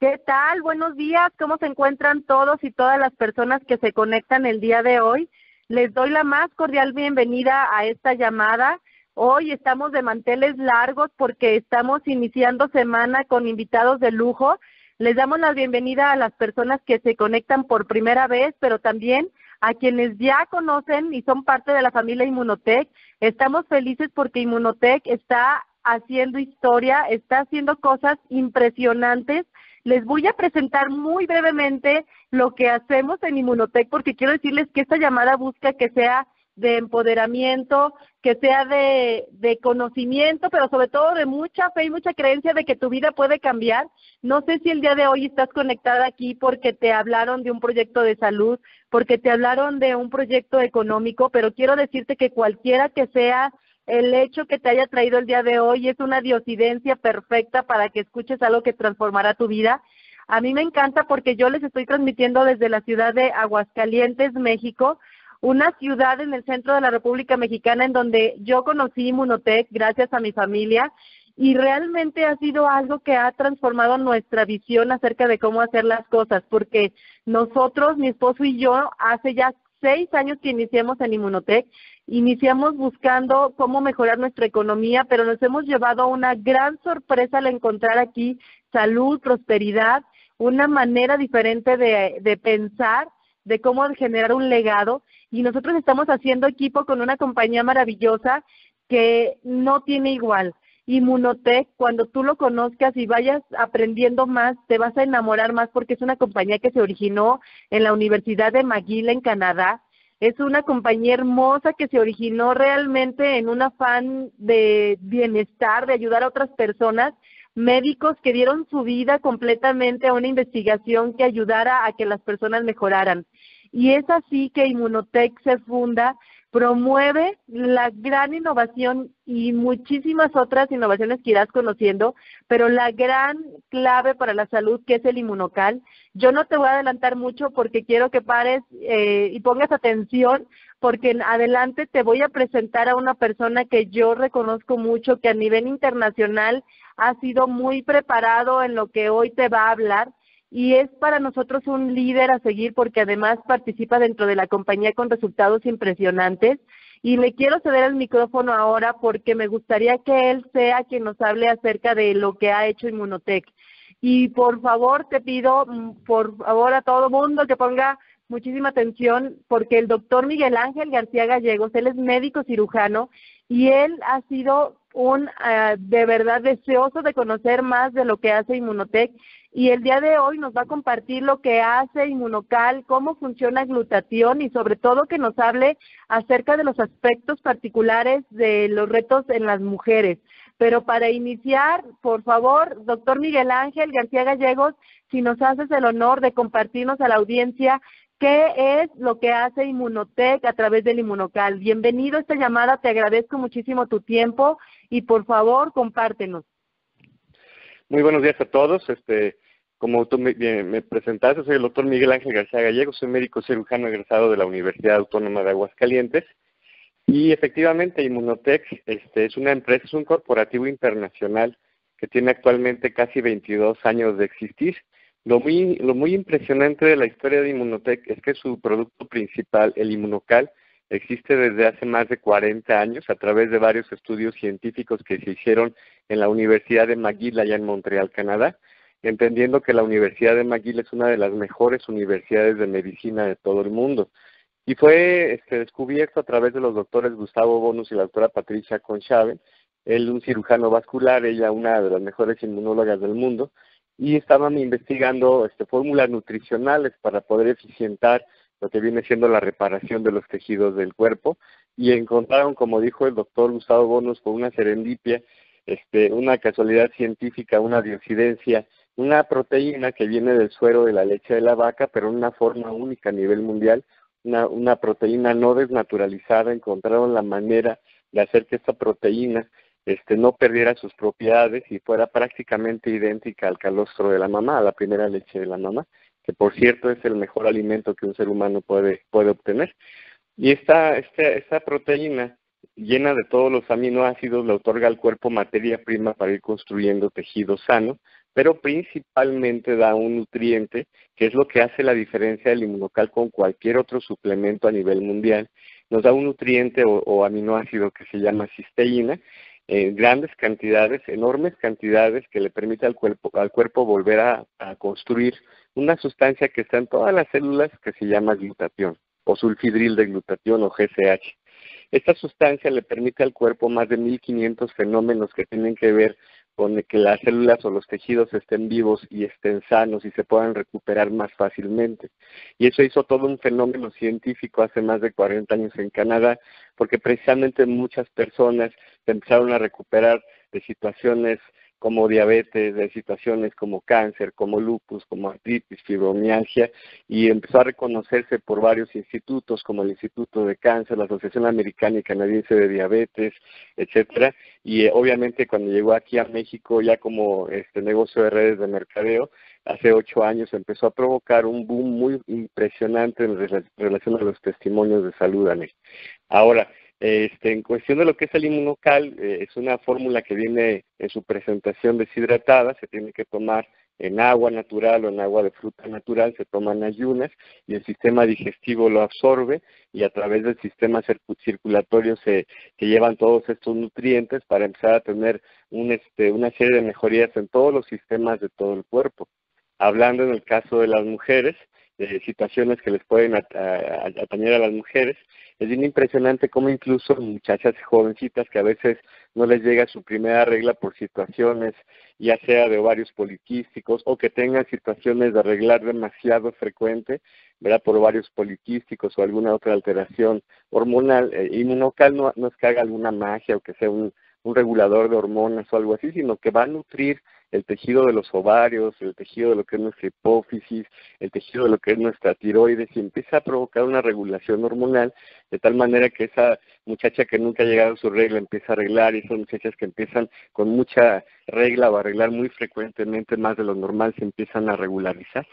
¿Qué tal? Buenos días. ¿Cómo se encuentran todos y todas las personas que se conectan el día de hoy? Les doy la más cordial bienvenida a esta llamada. Hoy estamos de manteles largos porque estamos iniciando semana con invitados de lujo. Les damos la bienvenida a las personas que se conectan por primera vez, pero también a quienes ya conocen y son parte de la familia Inmunotech. Estamos felices porque Inmunotech está haciendo historia, está haciendo cosas impresionantes. Les voy a presentar muy brevemente lo que hacemos en Inmunotech porque quiero decirles que esta llamada busca que sea de empoderamiento, que sea de, de, conocimiento, pero sobre todo de mucha fe y mucha creencia de que tu vida puede cambiar. No sé si el día de hoy estás conectada aquí porque te hablaron de un proyecto de salud, porque te hablaron de un proyecto económico, pero quiero decirte que cualquiera que sea el hecho que te haya traído el día de hoy es una diosidencia perfecta para que escuches algo que transformará tu vida. A mí me encanta porque yo les estoy transmitiendo desde la ciudad de Aguascalientes, México, una ciudad en el centro de la República Mexicana en donde yo conocí Inmunotech gracias a mi familia y realmente ha sido algo que ha transformado nuestra visión acerca de cómo hacer las cosas, porque nosotros, mi esposo y yo, hace ya seis años que iniciamos en Inmunotech, iniciamos buscando cómo mejorar nuestra economía, pero nos hemos llevado una gran sorpresa al encontrar aquí salud, prosperidad, una manera diferente de, de pensar, de cómo generar un legado. Y nosotros estamos haciendo equipo con una compañía maravillosa que no tiene igual. Inmunotech, cuando tú lo conozcas y vayas aprendiendo más, te vas a enamorar más porque es una compañía que se originó en la Universidad de McGill en Canadá. Es una compañía hermosa que se originó realmente en un afán de bienestar, de ayudar a otras personas, médicos que dieron su vida completamente a una investigación que ayudara a que las personas mejoraran. Y es así que Inmunotech se funda promueve la gran innovación y muchísimas otras innovaciones que irás conociendo, pero la gran clave para la salud que es el inmunocal. Yo no te voy a adelantar mucho porque quiero que pares eh, y pongas atención porque en adelante te voy a presentar a una persona que yo reconozco mucho, que a nivel internacional ha sido muy preparado en lo que hoy te va a hablar y es para nosotros un líder a seguir porque además participa dentro de la compañía con resultados impresionantes. Y le quiero ceder el micrófono ahora porque me gustaría que él sea quien nos hable acerca de lo que ha hecho Inmunotech. Y por favor te pido, mm, por favor a todo mundo que ponga muchísima atención porque el doctor Miguel Ángel García Gallegos, él es médico cirujano y él ha sido un uh, de verdad deseoso de conocer más de lo que hace Inmunotech y el día de hoy nos va a compartir lo que hace Inmunocal, cómo funciona glutatión y sobre todo que nos hable acerca de los aspectos particulares de los retos en las mujeres. Pero para iniciar, por favor, doctor Miguel Ángel García Gallegos, si nos haces el honor de compartirnos a la audiencia qué es lo que hace Inmunotech a través del Inmunocal. Bienvenido a esta llamada, te agradezco muchísimo tu tiempo y por favor compártenos. Muy buenos días a todos. Este, como tú me, me, presentaste, soy el doctor Miguel Ángel García Gallego, soy médico cirujano egresado de la Universidad Autónoma de Aguascalientes. Y efectivamente, Inmunotech este, es una empresa, es un corporativo internacional que tiene actualmente casi 22 años de existir. Lo muy, lo muy impresionante de la historia de Inmunotech es que su producto principal, el Inmunocal, existe desde hace más de 40 años a través de varios estudios científicos que se hicieron en la Universidad de McGill allá en Montreal, Canadá, entendiendo que la Universidad de McGill es una de las mejores universidades de medicina de todo el mundo. Y fue este, descubierto a través de los doctores Gustavo Bonus y la doctora Patricia Conchaven, él un cirujano vascular, ella una de las mejores inmunólogas del mundo, y estaban investigando este, fórmulas nutricionales para poder eficientar lo que viene siendo la reparación de los tejidos del cuerpo y encontraron, como dijo el doctor Gustavo Bonos, con una serendipia, este, una casualidad científica, una diocidencia, una proteína que viene del suero de la leche de la vaca, pero en una forma única a nivel mundial, una, una proteína no desnaturalizada, encontraron la manera de hacer que esta proteína este, no perdiera sus propiedades y fuera prácticamente idéntica al calostro de la mamá, a la primera leche de la mamá que por cierto es el mejor alimento que un ser humano puede, puede obtener. Y esta, esta, esta proteína llena de todos los aminoácidos le otorga al cuerpo materia prima para ir construyendo tejido sano, pero principalmente da un nutriente que es lo que hace la diferencia del inmunocal con cualquier otro suplemento a nivel mundial. Nos da un nutriente o, aminoácido que se llama cisteína en grandes cantidades, enormes cantidades, que le permite al cuerpo, al cuerpo volver a construir una sustancia que está en todas las células que se llama glutatión o sulfidril de glutatión o GCH. Esta sustancia le permite al cuerpo más de 1500 fenómenos que tienen que ver con que las células o los tejidos estén vivos y estén sanos y se puedan recuperar más fácilmente. Y eso hizo todo un fenómeno científico hace más de 40 años en Canadá, porque precisamente muchas personas empezaron a recuperar de situaciones como diabetes, de situaciones como cáncer, como lupus, como artritis, fibromialgia, y empezó a reconocerse por varios institutos, como el Instituto de Cáncer, la Asociación Americana y Canadiense de Diabetes, etcétera, y eh, obviamente cuando llegó aquí a México ya como este negocio de redes de mercadeo, hace ocho años empezó a provocar un boom muy impresionante en relación a los testimonios de salud. Ahora, este, en cuestión de lo que es el inmunocal, eh, es una fórmula que viene en su presentación deshidratada, se tiene que tomar en agua natural o en agua de fruta natural, se toman ayunas y el sistema digestivo lo absorbe y a través del sistema circulatorio se, llevan todos estos nutrientes para empezar a tener un, este, una serie de mejorías en todos los sistemas de todo el cuerpo. Hablando en el caso de las mujeres, de situaciones que les pueden atañer a las mujeres, es bien impresionante cómo incluso muchachas jovencitas que a veces no les llega su primera regla por situaciones, ya sea de ovarios poliquísticos o que tengan situaciones de arreglar demasiado frecuente, ¿verdad? Por ovarios poliquísticos o alguna otra alteración hormonal. Eh, inmunocal no, no es que haga alguna magia o que sea un, un regulador de hormonas o algo así, sino que va a nutrir el tejido de los ovarios, el tejido de lo que es nuestra hipófisis, el tejido de lo que es nuestra tiroides y empieza a provocar una regulación hormonal de tal manera que esa muchacha que nunca ha llegado a su regla empieza a arreglar y esas muchachas que empiezan con mucha regla o a arreglar muy frecuentemente más de lo normal se empiezan a regularizar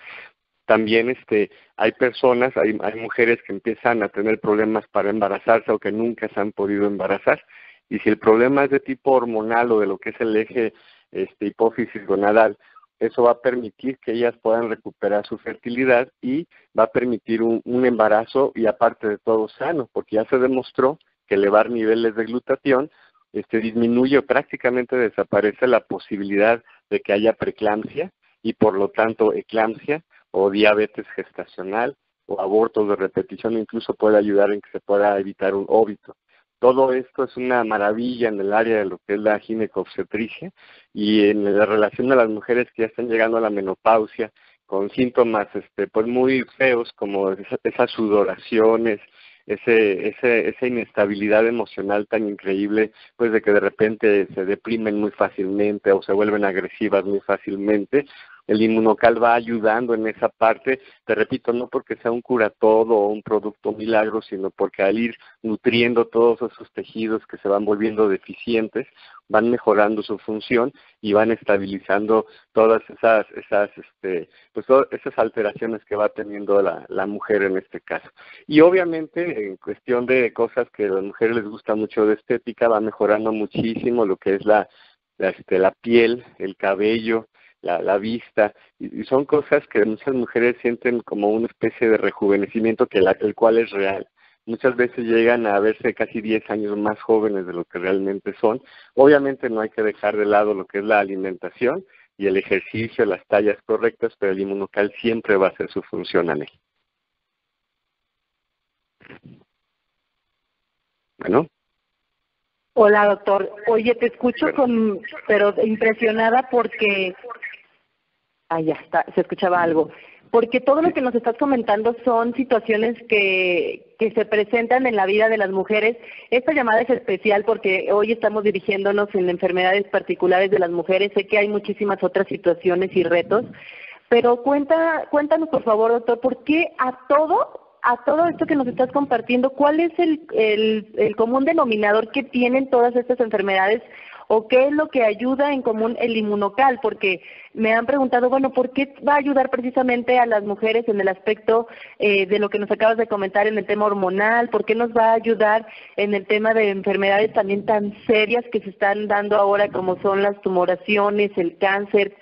también este hay personas, hay, hay mujeres que empiezan a tener problemas para embarazarse o que nunca se han podido embarazar. Y si el problema es de tipo hormonal o de lo que es el eje este, hipófisis gonadal, eso va a permitir que ellas puedan recuperar su fertilidad y va a permitir un, embarazo y aparte de todo sano, porque ya se demostró que elevar niveles de glutatión este, disminuye o prácticamente desaparece la posibilidad de que haya preeclampsia y por lo tanto eclampsia o diabetes gestacional o abortos de repetición, incluso puede ayudar en que se pueda evitar un óbito. Todo esto es una maravilla en el área de lo que es la ginecobstetricia y en la relación de las mujeres que ya están llegando a la menopausia con síntomas este pues muy feos como esas sudoraciones, ese, ese, esa inestabilidad emocional tan increíble, pues de que de repente se deprimen muy fácilmente o se vuelven agresivas muy fácilmente, el inmunocal va ayudando en esa parte, te repito, no porque sea un curatodo o un producto milagro, sino porque al ir nutriendo todos esos tejidos que se van volviendo deficientes, van mejorando su función y van estabilizando todas esas, esas, este, pues esas alteraciones que va teniendo la, la mujer en este caso. Y obviamente en cuestión de cosas que a las mujeres les gusta mucho de estética, va mejorando muchísimo lo que es la, la, este, la piel, el cabello, la, vista, y, son cosas que muchas mujeres sienten como una especie de rejuvenecimiento que la, el cual es real. Muchas veces llegan a verse casi 10 años más jóvenes de lo que realmente son. Obviamente no hay que dejar de lado lo que es la alimentación y el ejercicio, las tallas correctas, pero el inmunocal siempre va a ser su función, Anel. Bueno. Hola, doctor. Oye, te escucho con, pero impresionada porque Ah, ya está, se escuchaba algo. Porque todo lo que nos estás comentando son situaciones que, que se presentan en la vida de las mujeres. Esta llamada es especial porque hoy estamos dirigiéndonos en enfermedades particulares de las mujeres. Sé que hay muchísimas otras situaciones y retos, pero cuenta, cuéntanos por favor, doctor, ¿por qué a todo a todo esto que nos estás compartiendo, ¿cuál es el, el, el, común denominador que tienen todas estas enfermedades o qué es lo que ayuda en común el inmunocal, porque me han preguntado, bueno, ¿por qué va a ayudar precisamente a las mujeres en el aspecto eh, de lo que nos acabas de comentar en el tema hormonal? ¿Por qué nos va a ayudar en el tema de enfermedades también tan serias que se están dando ahora como son las tumoraciones, el cáncer?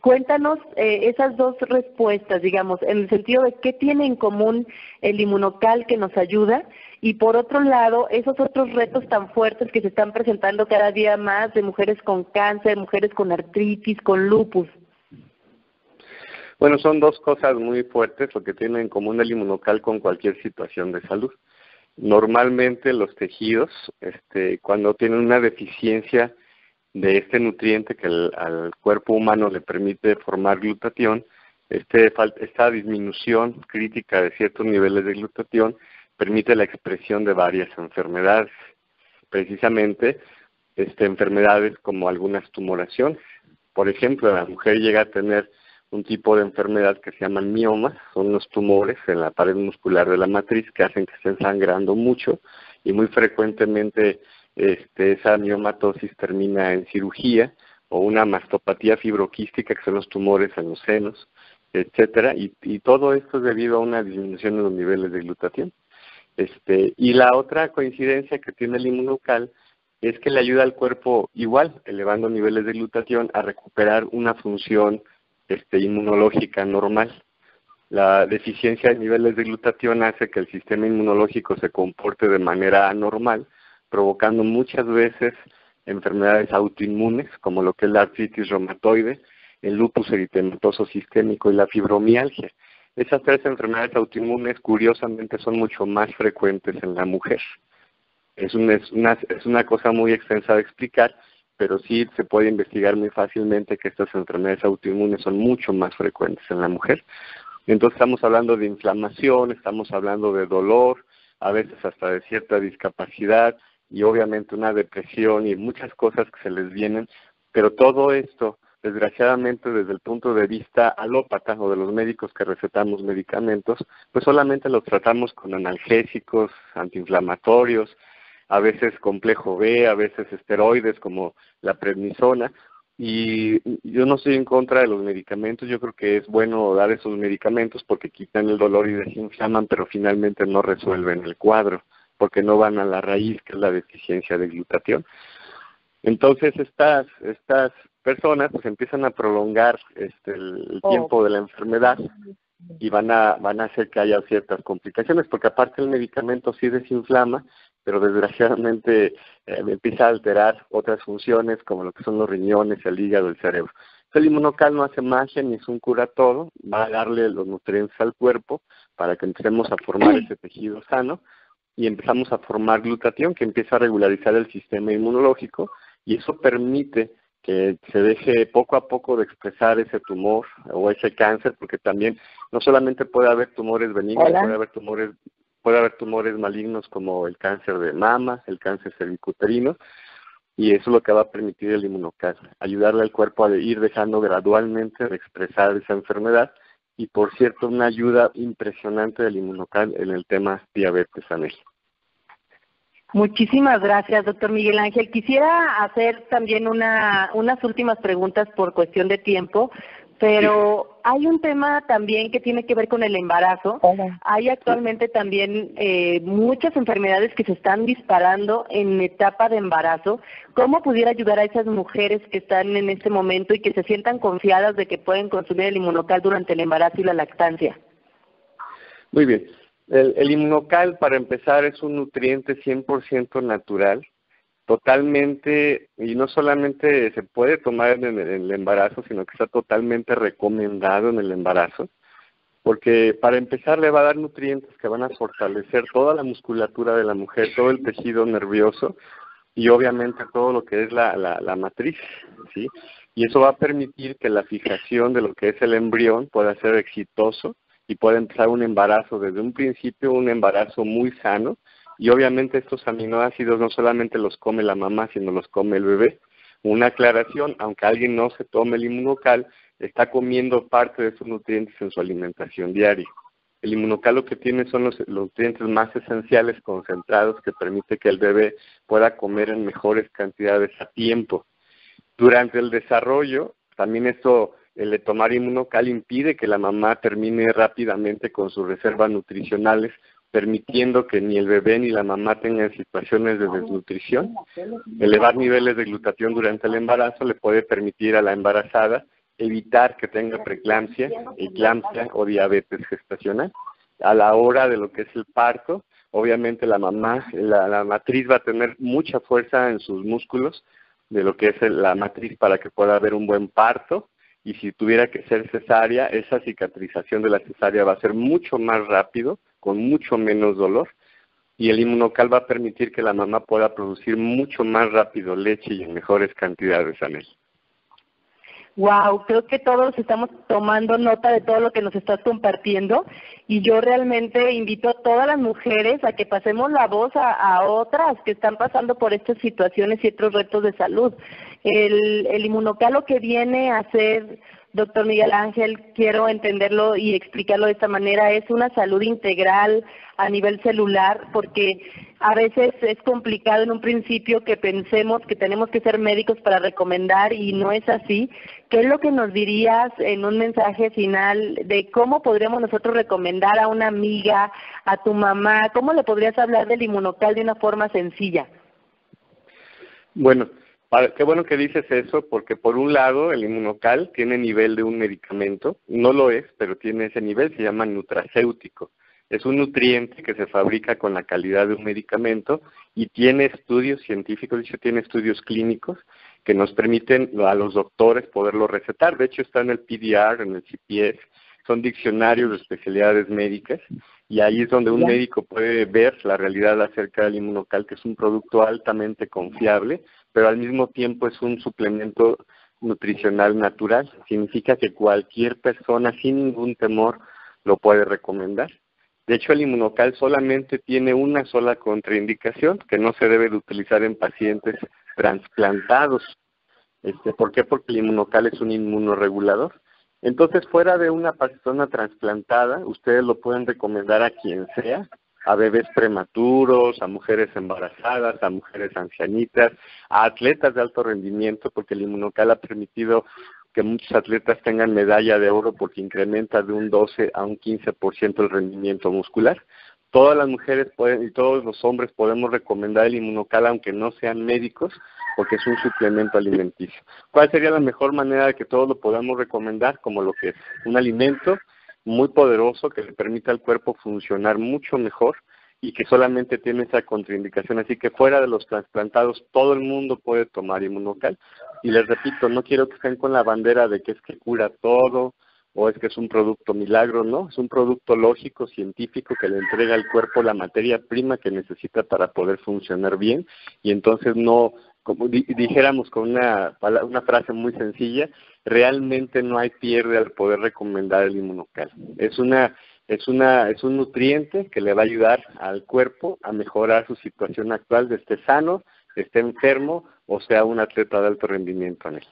Cuéntanos eh, esas dos respuestas, digamos, en el sentido de qué tiene en común el inmunocal que nos ayuda y por otro lado, esos otros retos tan fuertes que se están presentando cada día más de mujeres con cáncer, mujeres con artritis, con lupus. Bueno, son dos cosas muy fuertes lo que tiene en común el inmunocal con cualquier situación de salud. Normalmente los tejidos, este, cuando tienen una deficiencia de este nutriente que al cuerpo humano le permite formar glutatión, este, esta disminución crítica de ciertos niveles de glutatión permite la expresión de varias enfermedades, precisamente este, enfermedades como algunas tumoraciones. Por ejemplo, la mujer llega a tener un tipo de enfermedad que se llaman miomas, son los tumores en la pared muscular de la matriz que hacen que estén sangrando mucho y muy frecuentemente este, esa miomatosis termina en cirugía o una mastopatía fibroquística que son los tumores en los senos, etcétera, y, y todo esto es debido a una disminución en los niveles de glutatión. Este, y la otra coincidencia que tiene el inmunocal es que le ayuda al cuerpo igual, elevando niveles de glutatión, a recuperar una función este, inmunológica normal. La deficiencia de niveles de glutatión hace que el sistema inmunológico se comporte de manera anormal, provocando muchas veces enfermedades autoinmunes, como lo que es la artritis reumatoide, el lupus eritematoso sistémico y la fibromialgia. Esas tres enfermedades autoinmunes, curiosamente, son mucho más frecuentes en la mujer. Es una, es una, es una cosa muy extensa de explicar, pero sí se puede investigar muy fácilmente que estas enfermedades autoinmunes son mucho más frecuentes en la mujer. Entonces estamos hablando de inflamación, estamos hablando de dolor, a veces hasta de cierta discapacidad y obviamente una depresión y muchas cosas que se les vienen, pero todo esto, desgraciadamente desde el punto de vista alópata o de los médicos que recetamos medicamentos, pues solamente los tratamos con analgésicos, antiinflamatorios, a veces complejo B, a veces esteroides como la prednisona. Y yo no estoy en contra de los medicamentos, yo creo que es bueno dar esos medicamentos porque quitan el dolor y desinflaman, pero finalmente no resuelven el cuadro, porque no van a la raíz, que es la deficiencia de glutatión. Entonces estas, estas personas pues empiezan a prolongar este, el oh. tiempo de la enfermedad y van a, van a hacer que haya ciertas complicaciones, porque aparte el medicamento sí desinflama, pero desgraciadamente eh, empieza a alterar otras funciones como lo que son los riñones, el hígado, el cerebro. El inmunocal no hace magia ni es un cura todo, va a darle los nutrientes al cuerpo para que empecemos a formar ese tejido sano y empezamos a formar glutatión que empieza a regularizar el sistema inmunológico y eso permite que se deje poco a poco de expresar ese tumor o ese cáncer, porque también no solamente puede haber tumores benignos, puede haber tumores puede haber tumores malignos como el cáncer de mama, el cáncer cervicuterino, y eso es lo que va a permitir el inmunocal, ayudarle al cuerpo a ir dejando gradualmente de expresar esa enfermedad y por cierto una ayuda impresionante del inmunocal en el tema diabetes anel. Muchísimas gracias, doctor Miguel Ángel. Quisiera hacer también una, unas últimas preguntas por cuestión de tiempo. Pero hay un tema también que tiene que ver con el embarazo. Hay actualmente también eh, muchas enfermedades que se están disparando en etapa de embarazo. ¿Cómo pudiera ayudar a esas mujeres que están en este momento y que se sientan confiadas de que pueden consumir el inmunocal durante el embarazo y la lactancia? Muy bien. El, el inmunocal, para empezar, es un nutriente 100% natural totalmente, y no solamente se puede tomar en el, embarazo, sino que está totalmente recomendado en el embarazo, porque para empezar le va a dar nutrientes que van a fortalecer toda la musculatura de la mujer, todo el tejido nervioso y obviamente todo lo que es la, la, la matriz, ¿sí? Y eso va a permitir que la fijación de lo que es el embrión pueda ser exitoso y pueda empezar un embarazo desde un principio, un embarazo muy sano, y obviamente estos aminoácidos no solamente los come la mamá, sino los come el bebé. Una aclaración, aunque alguien no se tome el inmunocal, está comiendo parte de esos nutrientes en su alimentación diaria. El inmunocal lo que tiene son los, nutrientes más esenciales concentrados que permite que el bebé pueda comer en mejores cantidades a tiempo. Durante el desarrollo, también esto, el de tomar inmunocal impide que la mamá termine rápidamente con sus reservas nutricionales permitiendo que ni el bebé ni la mamá tengan situaciones de desnutrición. Elevar niveles de glutatión durante el embarazo le puede permitir a la embarazada evitar que tenga preeclampsia, eclampsia o diabetes gestacional. A la hora de lo que es el parto, obviamente la mamá, la, matriz va a tener mucha fuerza en sus músculos de lo que es la matriz para que pueda haber un buen parto y si tuviera que ser cesárea, esa cicatrización de la cesárea va a ser mucho más rápido, con mucho menos dolor y el inmunocal va a permitir que la mamá pueda producir mucho más rápido leche y en mejores cantidades, Anel. Wow, creo que todos estamos tomando nota de todo lo que nos estás compartiendo y yo realmente invito a todas las mujeres a que pasemos la voz a, otras que están pasando por estas situaciones y otros retos de salud. El, el inmunocal lo que viene a ser doctor Miguel Ángel, quiero entenderlo y explicarlo de esta manera, es una salud integral a nivel celular, porque a veces es complicado en un principio que pensemos que tenemos que ser médicos para recomendar y no es así. ¿Qué es lo que nos dirías en un mensaje final de cómo podríamos nosotros recomendar a una amiga, a tu mamá, cómo le podrías hablar del inmunocal de una forma sencilla? Bueno, Qué bueno que dices eso, porque por un lado el inmunocal tiene nivel de un medicamento, no lo es, pero tiene ese nivel, se llama nutracéutico. Es un nutriente que se fabrica con la calidad de un medicamento y tiene estudios científicos, de hecho tiene estudios clínicos que nos permiten a los doctores poderlo recetar. De hecho está en el PDR, en el CPS, son diccionarios de especialidades médicas y ahí es donde un médico puede ver la realidad acerca del inmunocal, que es un producto altamente confiable, pero al mismo tiempo es un suplemento nutricional natural. Significa que cualquier persona sin ningún temor lo puede recomendar. De hecho, el inmunocal solamente tiene una sola contraindicación, que no se debe de utilizar en pacientes trasplantados. Este, ¿Por qué? Porque el inmunocal es un inmunoregulador. Entonces, fuera de una persona trasplantada, ustedes lo pueden recomendar a quien sea, a bebés prematuros, a mujeres embarazadas, a mujeres ancianitas, a atletas de alto rendimiento, porque el inmunocal ha permitido que muchos atletas tengan medalla de oro porque incrementa de un 12 a un 15% el rendimiento muscular. Todas las mujeres pueden y todos los hombres podemos recomendar el inmunocal aunque no sean médicos porque es un suplemento alimenticio. ¿Cuál sería la mejor manera de que todos lo podamos recomendar como lo que es un alimento muy poderoso que le permite al cuerpo funcionar mucho mejor y que solamente tiene esa contraindicación. Así que fuera de los trasplantados, todo el mundo puede tomar inmunocal. Y les repito, no quiero que estén con la bandera de que es que cura todo o es que es un producto milagro, no, es un producto lógico, científico que le entrega al cuerpo la materia prima que necesita para poder funcionar bien y entonces no, como dijéramos con una, una frase muy sencilla, realmente no hay pierde al poder recomendar el inmunocal. Es una es una es un nutriente que le va a ayudar al cuerpo a mejorar su situación actual de esté sano, esté enfermo o sea un atleta de alto rendimiento en él.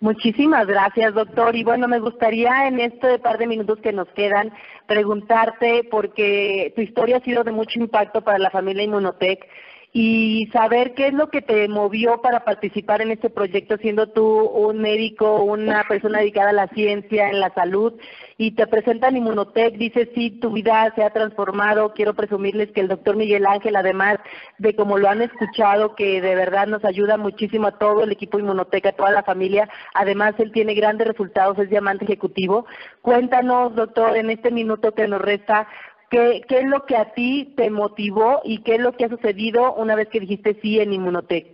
Muchísimas gracias, doctor. Y bueno, me gustaría en este par de minutos que nos quedan preguntarte, porque tu historia ha sido de mucho impacto para la familia Inmunotech, y saber qué es lo que te movió para participar en este proyecto, siendo tú un médico, una persona dedicada a la ciencia, en la salud, y te presentan Inmunotech, dices, sí, tu vida se ha transformado, quiero presumirles que el doctor Miguel Ángel, además de como lo han escuchado, que de verdad nos ayuda muchísimo a todo el equipo Inmunotech, a toda la familia, además él tiene grandes resultados, es diamante ejecutivo. Cuéntanos, doctor, en este minuto que nos resta, ¿Qué, ¿Qué es lo que a ti te motivó y qué es lo que ha sucedido una vez que dijiste sí en Inmunotech?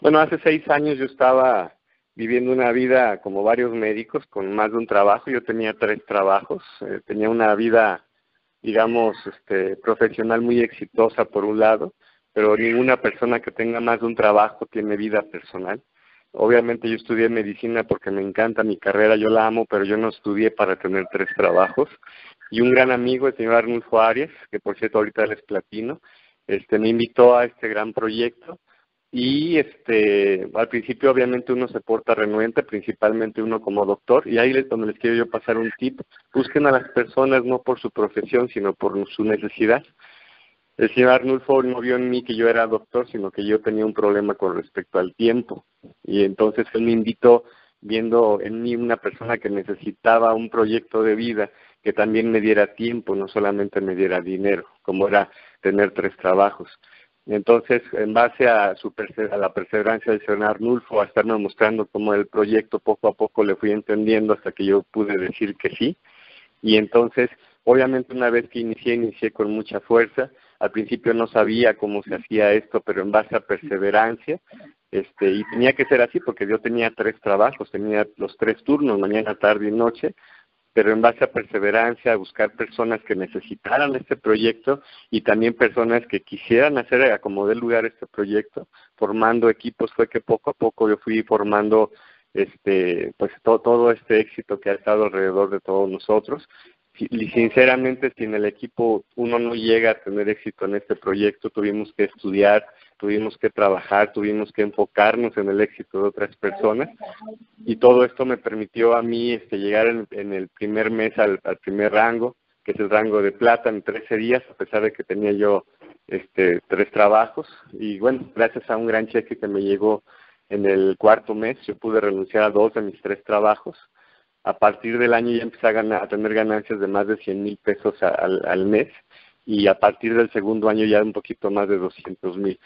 Bueno, hace seis años yo estaba viviendo una vida como varios médicos con más de un trabajo. Yo tenía tres trabajos. Eh, tenía una vida, digamos, este, profesional muy exitosa por un lado, pero ninguna persona que tenga más de un trabajo tiene vida personal. Obviamente yo estudié medicina porque me encanta mi carrera, yo la amo, pero yo no estudié para tener tres trabajos y un gran amigo, el señor Arnulfo Arias, que por cierto ahorita él es platino, este, me invitó a este gran proyecto y este al principio obviamente uno se porta renuente, principalmente uno como doctor, y ahí es donde les quiero yo pasar un tip, busquen a las personas no por su profesión, sino por su necesidad. El señor Arnulfo no vio en mí que yo era doctor, sino que yo tenía un problema con respecto al tiempo, y entonces él me invitó viendo en mí una persona que necesitaba un proyecto de vida que también me diera tiempo, no solamente me diera dinero, como era tener tres trabajos. Entonces, en base a, su a la perseverancia del señor Arnulfo, a estarme mostrando cómo el proyecto poco a poco le fui entendiendo hasta que yo pude decir que sí. Y entonces, obviamente una vez que inicié, inicié con mucha fuerza. Al principio no sabía cómo se hacía esto, pero en base a perseverancia, este, y tenía que ser así porque yo tenía tres trabajos, tenía los tres turnos, mañana, tarde y noche, pero en base a perseverancia, a buscar personas que necesitaran este proyecto y también personas que quisieran hacer a como lugar este proyecto, formando equipos, fue que poco a poco yo fui formando este pues todo este éxito que ha estado alrededor de todos nosotros y sinceramente sin el equipo uno no llega a tener éxito en este proyecto tuvimos que estudiar tuvimos que trabajar, tuvimos que enfocarnos en el éxito de otras personas y todo esto me permitió a mí este, llegar en, el primer mes al, primer rango, que es el rango de plata en 13 días, a pesar de que tenía yo este, tres trabajos y bueno, gracias a un gran cheque que me llegó en el cuarto mes, yo pude renunciar a dos de mis tres trabajos. A partir del año ya empecé a, a tener ganancias de más de 100 mil pesos al, al mes y a partir del segundo año ya un poquito más de 200 mil.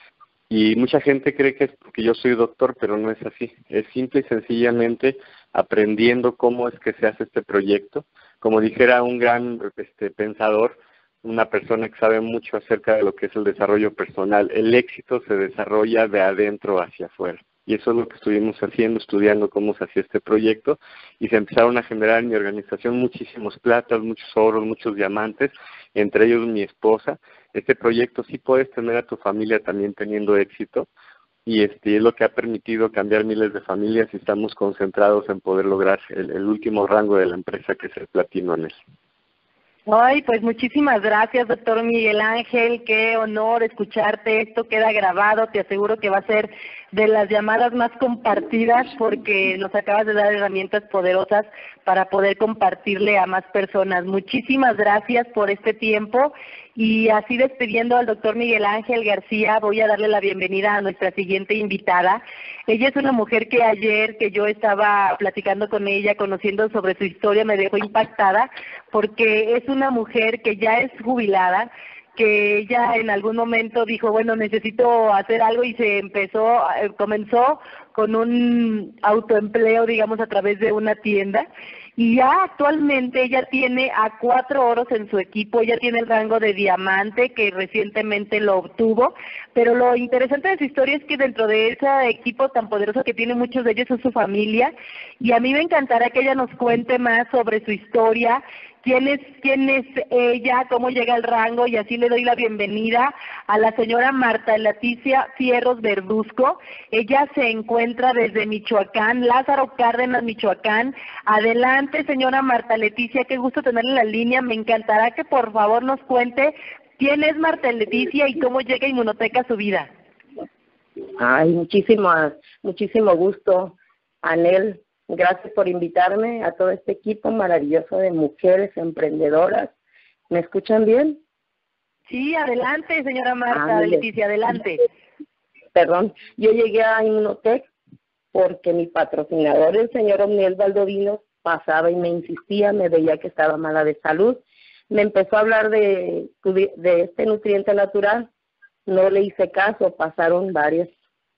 Y mucha gente cree que es porque yo soy doctor, pero no es así. Es simple y sencillamente aprendiendo cómo es que se hace este proyecto. Como dijera un gran este, pensador, una persona que sabe mucho acerca de lo que es el desarrollo personal, el éxito se desarrolla de adentro hacia afuera. Y eso es lo que estuvimos haciendo, estudiando cómo se hacía este proyecto, y se empezaron a generar en mi organización muchísimos platas, muchos oros, muchos diamantes, entre ellos mi esposa. Este proyecto sí puedes tener a tu familia también teniendo éxito, y este es lo que ha permitido cambiar miles de familias y estamos concentrados en poder lograr el, el último rango de la empresa que es el platino en. Ay, pues muchísimas gracias, doctor Miguel Ángel. Qué honor escucharte. Esto queda grabado. Te aseguro que va a ser de las llamadas más compartidas porque nos acabas de dar herramientas poderosas para poder compartirle a más personas. Muchísimas gracias por este tiempo y así despidiendo al doctor Miguel Ángel García, voy a darle la bienvenida a nuestra siguiente invitada. Ella es una mujer que ayer que yo estaba platicando con ella, conociendo sobre su historia, me dejó impactada porque es una mujer que ya es jubilada, que ella en algún momento dijo, bueno, necesito hacer algo y se empezó, eh, comenzó con un autoempleo, digamos, a través de una tienda. Y ya actualmente ella tiene a cuatro oros en su equipo, ella tiene el rango de diamante que recientemente lo obtuvo, pero lo interesante de su historia es que dentro de ese equipo tan poderoso que tiene muchos de ellos es su familia. Y a mí me encantará que ella nos cuente más sobre su historia quién es, quién es ella, cómo llega al rango y así le doy la bienvenida a la señora Marta Leticia Fierros Verduzco. Ella se encuentra desde Michoacán, Lázaro Cárdenas, Michoacán. Adelante, señora Marta Leticia, qué gusto tenerla en la línea. Me encantará que por favor nos cuente quién es Marta Leticia y cómo llega Inmunoteca a su vida. Ay, muchísimo, muchísimo gusto, Anel. Gracias por invitarme a todo este equipo maravilloso de mujeres emprendedoras. ¿Me escuchan bien? Sí, adelante, señora Marta, ah, Leticia, adelante. Perdón, yo llegué a Inmunotech porque mi patrocinador, el señor Omniel Valdovino, pasaba y me insistía, me veía que estaba mala de salud. Me empezó a hablar de, de este nutriente natural, no le hice caso, pasaron varios,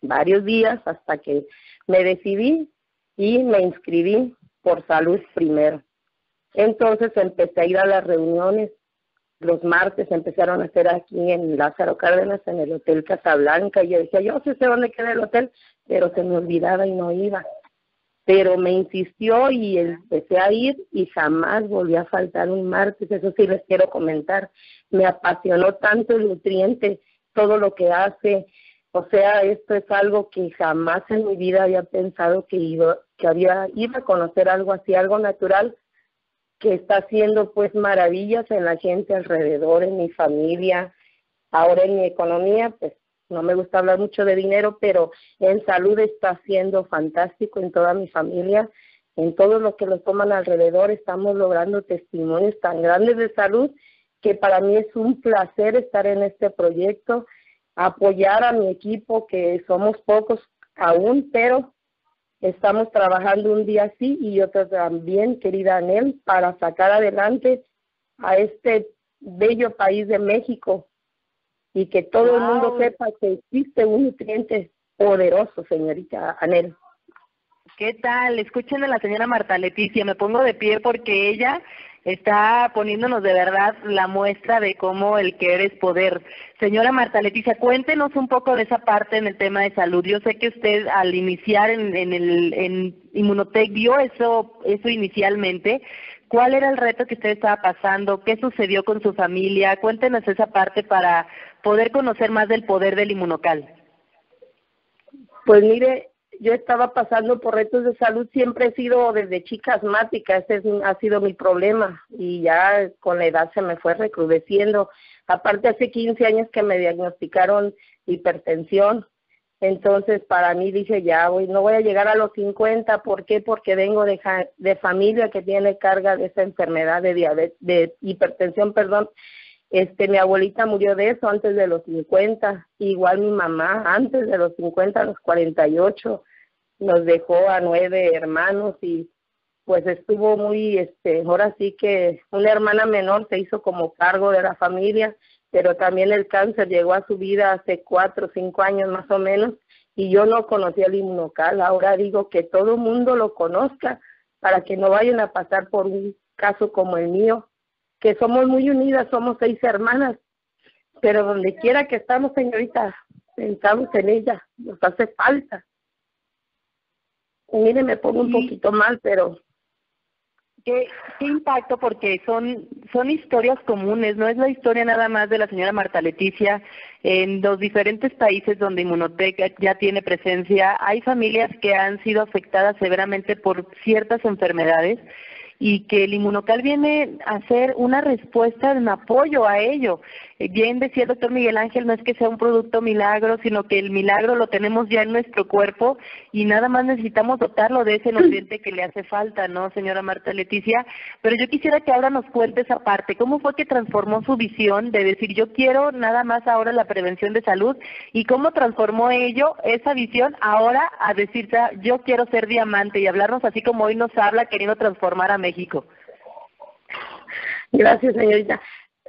varios días hasta que me decidí y me inscribí por salud primero. Entonces empecé a ir a las reuniones. Los martes empezaron a hacer aquí en Lázaro Cárdenas, en el Hotel Casablanca, y yo decía, yo sé dónde queda el hotel, pero se me olvidaba y no iba. Pero me insistió y empecé a ir y jamás volví a faltar un martes, eso sí les quiero comentar. Me apasionó tanto el nutriente, todo lo que hace, o sea, esto es algo que jamás en mi vida había pensado que iba, que había iba a conocer algo así, algo natural que está haciendo pues maravillas en la gente alrededor, en mi familia, ahora en mi economía, pues no me gusta hablar mucho de dinero, pero en salud está haciendo fantástico en toda mi familia, en todo lo que lo toman alrededor, estamos logrando testimonios tan grandes de salud que para mí es un placer estar en este proyecto apoyar a mi equipo, que somos pocos aún, pero estamos trabajando un día así y otro también, querida Anel, para sacar adelante a este bello país de México, y que todo el mundo sepa que existe un nutriente poderoso, señorita Anel. ¿Qué tal? Escuchen a la señora Marta Leticia, me pongo de pie porque ella está poniéndonos de verdad la muestra de cómo el querer es poder. Señora Marta Leticia, cuéntenos un poco de esa parte en el tema de salud. Yo sé que usted al iniciar en, en el en Inmunotech vio eso, eso inicialmente. ¿Cuál era el reto que usted estaba pasando? ¿Qué sucedió con su familia? Cuéntenos esa parte para poder conocer más del poder del inmunocal. Pues mire, yo estaba pasando por retos de salud, siempre he sido desde chica asmática, ese ha sido mi problema y ya con la edad se me fue recrudeciendo. Aparte hace 15 años que me diagnosticaron hipertensión, entonces para mí dije ya voy, no voy a llegar a los 50, ¿por qué? Porque vengo de, de familia que tiene carga de esa enfermedad de diabetes, de hipertensión, perdón. Este, mi abuelita murió de eso antes de los 50, igual mi mamá antes de los 50, a los 48 nos dejó a nueve hermanos y pues estuvo muy, este, ahora sí que una hermana menor se hizo como cargo de la familia, pero también el cáncer llegó a su vida hace cuatro o cinco años más o menos y yo no conocía el inmunocal. Ahora digo que todo mundo lo conozca para que no vayan a pasar por un caso como el mío, que somos muy unidas, somos seis hermanas, pero donde quiera que estamos, señorita, pensamos en ella, nos hace falta. Mire, me pongo un poquito mal, pero ¿Qué, qué impacto porque son son historias comunes, no es la historia nada más de la señora Marta Leticia. En los diferentes países donde Inmunotech ya tiene presencia, hay familias que han sido afectadas severamente por ciertas enfermedades y que el inmunocal viene a ser una respuesta en apoyo a ello. Eh, bien decía el doctor Miguel Ángel, no es que sea un producto milagro, sino que el milagro lo tenemos ya en nuestro cuerpo y nada más necesitamos dotarlo de ese nutriente que le hace falta, ¿no, señora Marta Leticia? Pero yo quisiera que ahora nos cuente esa parte, ¿cómo fue que transformó su visión de decir yo quiero nada más ahora la prevención de salud y cómo transformó ello, esa visión, ahora a decir yo quiero ser diamante y hablarnos así como hoy nos habla queriendo transformar a México? Gracias, señorita.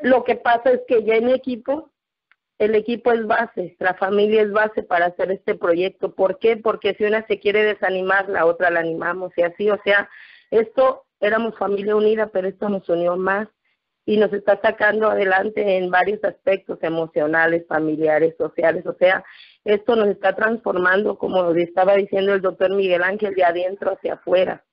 Lo que pasa es que ya en equipo, el equipo es base, la familia es base para hacer este proyecto. ¿Por qué? Porque si una se quiere desanimar, la otra la animamos y así, o sea, esto éramos familia unida, pero esto nos unió más y nos está sacando adelante en varios aspectos emocionales, familiares, sociales, o sea, esto nos está transformando, como estaba diciendo el doctor Miguel Ángel, de adentro hacia afuera.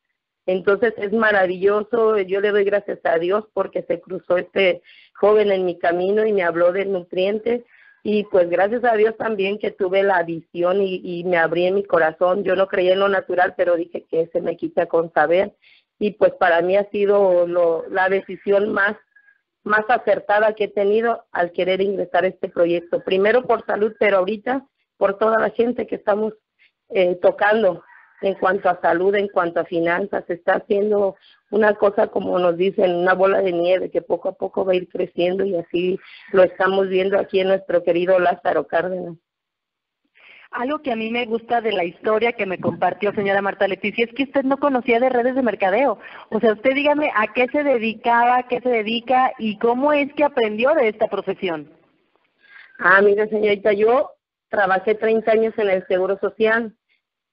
Entonces es maravilloso, yo le doy gracias a Dios porque se cruzó este joven en mi camino y me habló de nutrientes y pues gracias a Dios también que tuve la visión y, y me abrí en mi corazón. Yo no creía en lo natural, pero dije que se me quita con saber y pues para mí ha sido lo, la decisión más más acertada que he tenido al querer ingresar a este proyecto. Primero por salud, pero ahorita por toda la gente que estamos eh, tocando en cuanto a salud, en cuanto a finanzas, está haciendo una cosa como nos dicen, una bola de nieve que poco a poco va a ir creciendo y así lo estamos viendo aquí en nuestro querido Lázaro Cárdenas. Algo que a mí me gusta de la historia que me compartió señora Marta Leticia es que usted no conocía de redes de mercadeo. O sea, usted dígame a qué se dedicaba, a qué se dedica y cómo es que aprendió de esta profesión. Ah, mire señorita, yo trabajé 30 años en el Seguro Social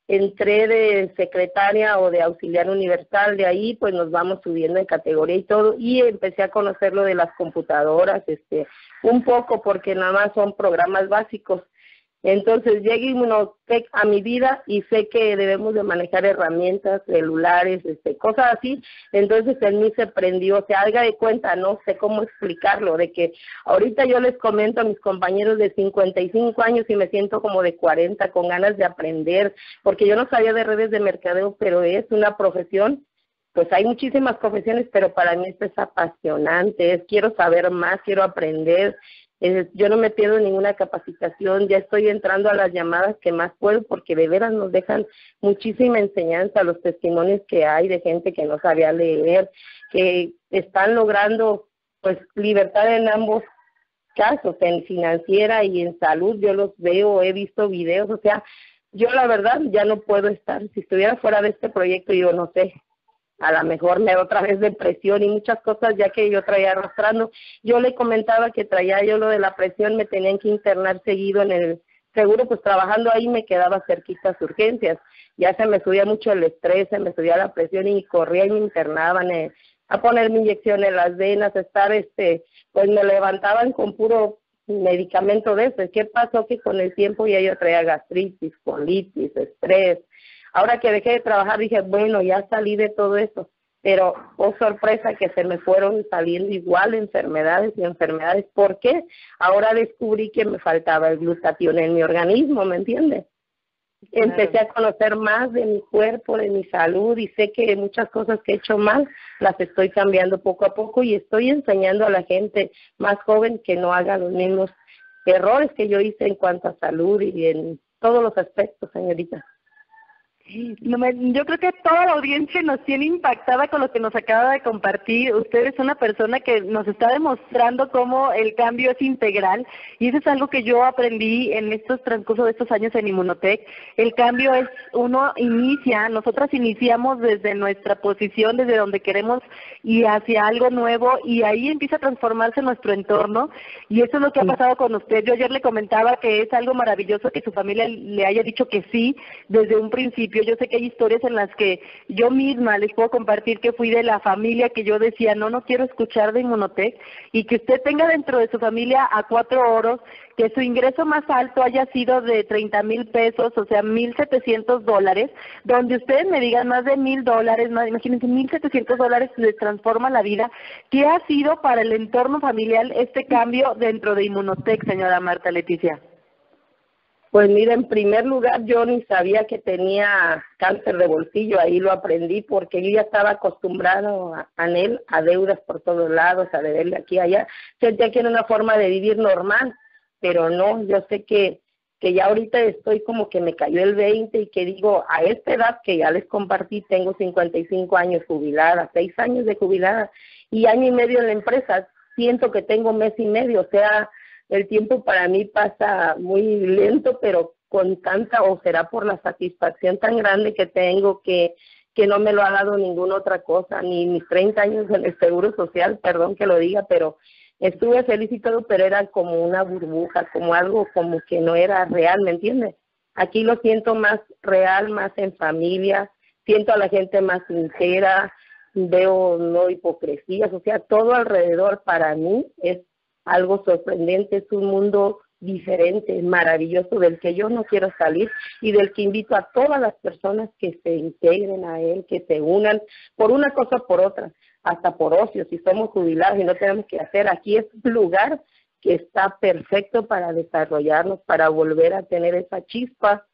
entré de secretaria o de auxiliar universal, de ahí pues nos vamos subiendo en categoría y todo, y empecé a conocer lo de las computadoras, este, un poco porque nada más son programas básicos, entonces llega Inmunotech a mi vida y sé que debemos de manejar herramientas, celulares, este, cosas así. Entonces en mí se prendió, se haga de cuenta, no sé cómo explicarlo, de que ahorita yo les comento a mis compañeros de 55 años y me siento como de 40 con ganas de aprender, porque yo no sabía de redes de mercadeo, pero es una profesión pues hay muchísimas profesiones, pero para mí esto es apasionante, es quiero saber más, quiero aprender, eh, yo no me pierdo ninguna capacitación, ya estoy entrando a las llamadas que más puedo porque de veras nos dejan muchísima enseñanza los testimonios que hay de gente que no sabía leer, que están logrando pues libertad en ambos casos, en financiera y en salud, yo los veo, he visto videos, o sea, yo la verdad ya no puedo estar, si estuviera fuera de este proyecto yo no sé, a lo mejor me da otra vez depresión y muchas cosas ya que yo traía arrastrando. Yo le comentaba que traía yo lo de la presión, me tenían que internar seguido en el seguro, pues trabajando ahí me quedaba cerquita a urgencias. Ya se me subía mucho el estrés, se me subía la presión y corría y me internaban eh, a poner mi inyección en las venas, a estar, este, pues me levantaban con puro medicamento de eso. ¿Qué pasó? Que con el tiempo ya yo traía gastritis, colitis, estrés, Ahora que dejé de trabajar dije, bueno, ya salí de todo eso, pero oh sorpresa que se me fueron saliendo igual enfermedades y enfermedades. ¿Por qué? Ahora descubrí que me faltaba el glutatión en mi organismo, ¿me entiendes? Empecé a conocer más de mi cuerpo, de mi salud y sé que muchas cosas que he hecho mal las estoy cambiando poco a poco y estoy enseñando a la gente más joven que no haga los mismos errores que yo hice en cuanto a salud y en todos los aspectos, señorita. No yo creo que toda la audiencia nos tiene impactada con lo que nos acaba de compartir. Usted es una persona que nos está demostrando cómo el cambio es integral y eso es algo que yo aprendí en estos transcurso de estos años en Inmunotech. El cambio es, uno inicia, nosotras iniciamos desde nuestra posición, desde donde queremos y hacia algo nuevo y ahí empieza a transformarse nuestro entorno y eso es lo que ha pasado con usted. Yo ayer le comentaba que es algo maravilloso que su familia le haya dicho que sí desde un principio yo sé que hay historias en las que yo misma les puedo compartir que fui de la familia que yo decía, no, no quiero escuchar de Inmunotech, y que usted tenga dentro de su familia a cuatro oros, que su ingreso más alto haya sido de 30 mil pesos, o sea, 1.700 dólares, donde ustedes me digan más de mil dólares, más, imagínense, 1.700 dólares les transforma la vida. ¿Qué ha sido para el entorno familiar este cambio dentro de Inmunotech, señora Marta Leticia? Pues mira, en primer lugar yo ni sabía que tenía cáncer de bolsillo, ahí lo aprendí porque yo ya estaba acostumbrado a, él, a deudas por todos lados, a deberle aquí y allá. Sentía que era una forma de vivir normal, pero no, yo sé que, que ya ahorita estoy como que me cayó el 20 y que digo, a esta edad que ya les compartí, tengo 55 años jubilada, 6 años de jubilada y año y medio en la empresa, siento que tengo mes y medio, o sea, el tiempo para mí pasa muy lento, pero con tanta, o será por la satisfacción tan grande que tengo que, que no me lo ha dado ninguna otra cosa, ni mis 30 años en el Seguro Social, perdón que lo diga, pero estuve feliz y todo, pero era como una burbuja, como algo como que no era real, ¿me entiendes? Aquí lo siento más real, más en familia, siento a la gente más sincera, veo no hipocresías, o sea, todo alrededor para mí es algo sorprendente, es un mundo diferente, maravilloso, del que yo no quiero salir y del que invito a todas las personas que se integren a él, que se unan por una cosa o por otra, hasta por ocio, si somos jubilados y no tenemos que hacer, aquí es un lugar que está perfecto para desarrollarnos, para volver a tener esa chispa,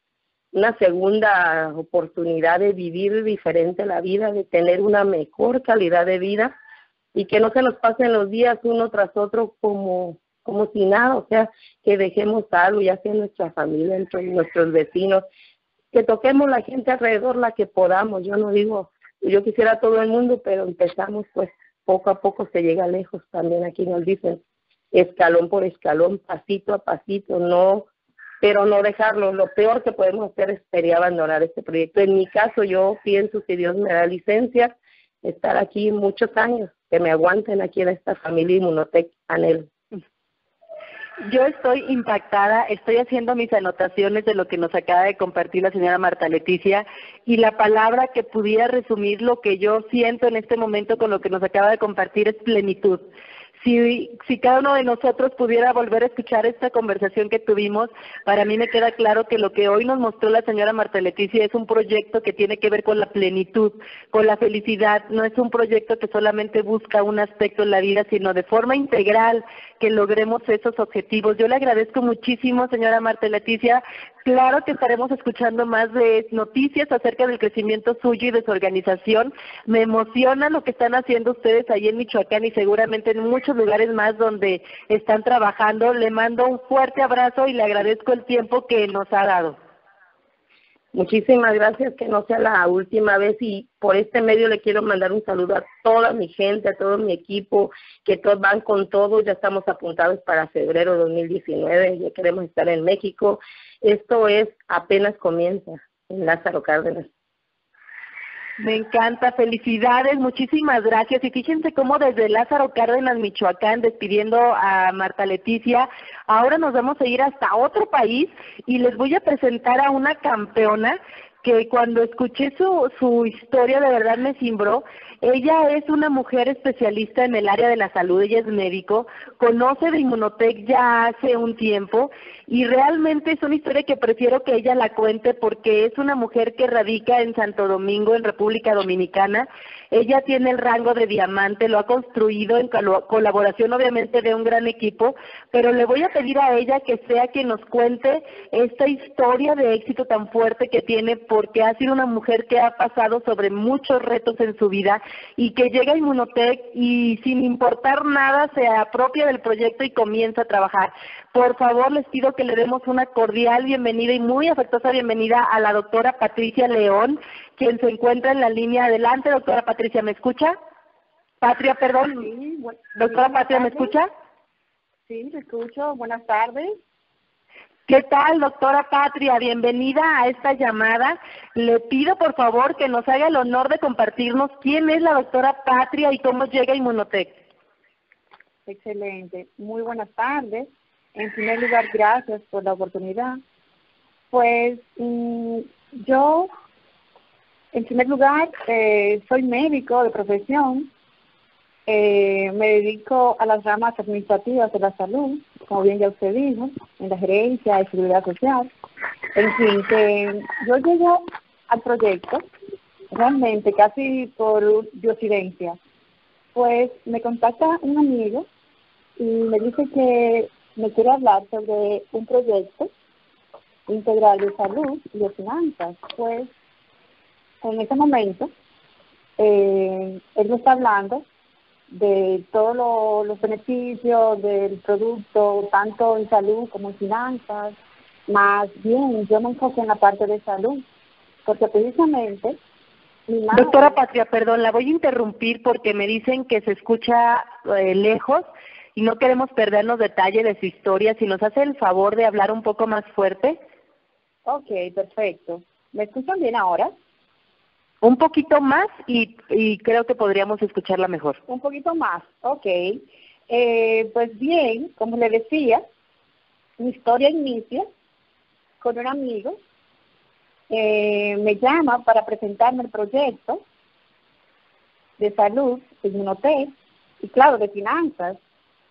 una segunda oportunidad de vivir diferente la vida, de tener una mejor calidad de vida y que no se nos pasen los días uno tras otro como como si nada, o sea, que dejemos algo, ya sea nuestra familia, entre nuestros vecinos, que toquemos la gente alrededor la que podamos. Yo no digo, yo quisiera todo el mundo, pero empezamos pues poco a poco se llega lejos también aquí nos dicen escalón por escalón, pasito a pasito, no, pero no dejarlo. Lo peor que podemos hacer es sería abandonar este proyecto. En mi caso, yo pienso que Dios me da licencia, estar aquí muchos años, que me aguanten aquí en esta familia Inmunotech Anel. Yo estoy impactada, estoy haciendo mis anotaciones de lo que nos acaba de compartir la señora Marta Leticia y la palabra que pudiera resumir lo que yo siento en este momento con lo que nos acaba de compartir es plenitud si, si cada uno de nosotros pudiera volver a escuchar esta conversación que tuvimos, para mí me queda claro que lo que hoy nos mostró la señora Marta Leticia es un proyecto que tiene que ver con la plenitud, con la felicidad. No es un proyecto que solamente busca un aspecto en la vida, sino de forma integral que logremos esos objetivos. Yo le agradezco muchísimo, señora Marta Leticia. Claro que estaremos escuchando más de noticias acerca del crecimiento suyo y de su organización. Me emociona lo que están haciendo ustedes ahí en Michoacán y seguramente en muchos lugares más donde están trabajando. Le mando un fuerte abrazo y le agradezco el tiempo que nos ha dado. Muchísimas gracias, que no sea la última vez y por este medio le quiero mandar un saludo a toda mi gente, a todo mi equipo, que todos van con todo, ya estamos apuntados para febrero 2019, ya queremos estar en México. Esto es apenas comienza en Lázaro Cárdenas. Me encanta, felicidades, muchísimas gracias. Y fíjense cómo desde Lázaro Cárdenas, Michoacán, despidiendo a Marta Leticia, ahora nos vamos a ir hasta otro país y les voy a presentar a una campeona que cuando escuché su, su historia de verdad me cimbró. Ella es una mujer especialista en el área de la salud, ella es médico, conoce de Inmunotech ya hace un tiempo y realmente es una historia que prefiero que ella la cuente porque es una mujer que radica en Santo Domingo, en República Dominicana. Ella tiene el rango de diamante, lo ha construido en colaboración obviamente de un gran equipo, pero le voy a pedir a ella que sea quien nos cuente esta historia de éxito tan fuerte que tiene porque ha sido una mujer que ha pasado sobre muchos retos en su vida y que llega a Inmunotech y sin importar nada se apropia del proyecto y comienza a trabajar. Por favor, les pido que le demos una cordial bienvenida y muy afectuosa bienvenida a la doctora Patricia León, quien se encuentra en la línea. Adelante, doctora Patricia, ¿me escucha? Patria, perdón. Sí, doctora Patria, ¿me escucha? Sí, me escucho. Buenas tardes. ¿Qué tal, doctora Patria? Bienvenida a esta llamada. Le pido, por favor, que nos haga el honor de compartirnos quién es la doctora Patria y cómo llega a Inmunotech. Excelente. Muy buenas tardes. En primer lugar, gracias por la oportunidad. Pues mm, yo, en primer lugar, eh, soy médico de profesión. Eh, me dedico a las ramas administrativas de la salud como bien ya usted dijo, en la gerencia de seguridad social. En fin, yo llego al proyecto realmente casi por diosidencia. Pues me contacta un amigo y me dice que me quiere hablar sobre un proyecto integral de salud y de finanzas. Pues en ese momento eh, él me está hablando de todos los beneficios del producto, tanto en salud como en finanzas. Más bien, yo me enfoqué en la parte de salud, porque precisamente Doctora Patria, perdón, la voy a interrumpir porque me dicen que se escucha eh, lejos y no queremos perdernos detalle de su historia. Si nos hace el favor de hablar un poco más fuerte. Ok, perfecto. ¿Me escuchan bien ahora? Un poquito más y, y creo que podríamos escucharla mejor. Un poquito más, ok. Eh, pues bien, como le decía, mi historia inicia con un amigo. Eh, me llama para presentarme el proyecto de salud, Inmunotech, y claro, de finanzas.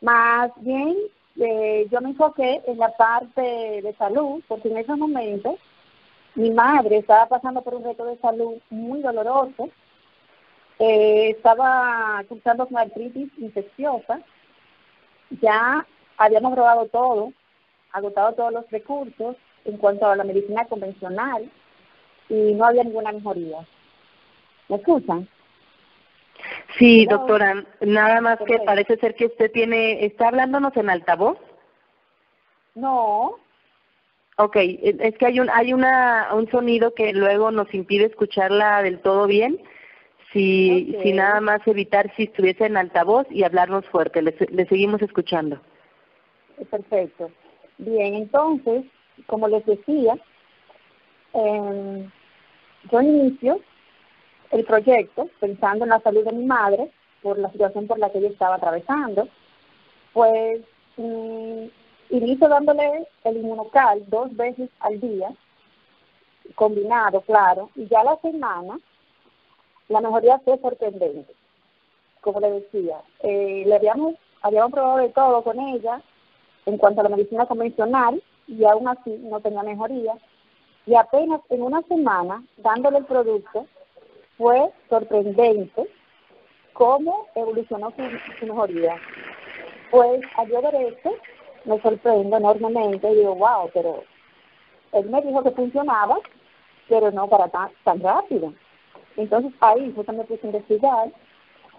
Más bien, eh, yo me enfoqué en la parte de salud, porque en ese momento mi madre estaba pasando por un reto de salud muy doloroso, eh, estaba cursando con artritis infecciosa, ya habíamos probado todo, agotado todos los recursos en cuanto a la medicina convencional y no había ninguna mejoría. ¿Me escuchan? Sí, doctora, nada más que parece ser que usted tiene, ¿está hablándonos en altavoz? No, Ok, es que hay un hay una un sonido que luego nos impide escucharla del todo bien. Si si nada más evitar si estuviese en altavoz y hablarnos fuerte, le, le seguimos escuchando. Perfecto. Bien, entonces, como les decía, eh, yo inicio el proyecto pensando en la salud de mi madre por la situación por la que ella estaba atravesando. Pues mm, Inicio dándole el inmunocal dos veces al día, combinado, claro, y ya la semana la mejoría fue sorprendente. Como le decía, eh, le habíamos, habíamos probado de todo con ella en cuanto a la medicina convencional y aún así no tenía mejoría. Y apenas en una semana, dándole el producto, fue sorprendente cómo evolucionó su, su mejoría. Pues a yo derecho me sorprendo enormemente y digo, wow, pero él me dijo que funcionaba, pero no para tan, tan rápido. Entonces ahí yo también puse a investigar,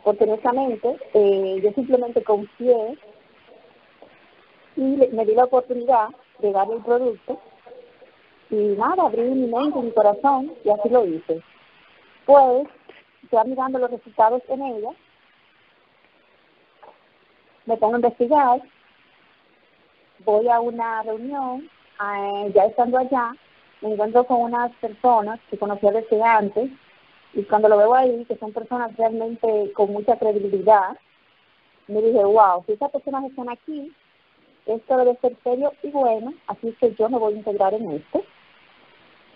porque honestamente eh, yo simplemente confié y me di la oportunidad de darle el producto y nada, abrí mi mente mi corazón y así lo hice. Pues, ya mirando los resultados en ella, me pongo a investigar voy a una reunión, eh, ya estando allá, me encuentro con unas personas que conocía desde antes, Y cuando lo veo ahí, que son personas realmente con mucha credibilidad, me dije, wow, si esas personas están aquí, esto debe ser serio y bueno, así que yo me voy a integrar en esto.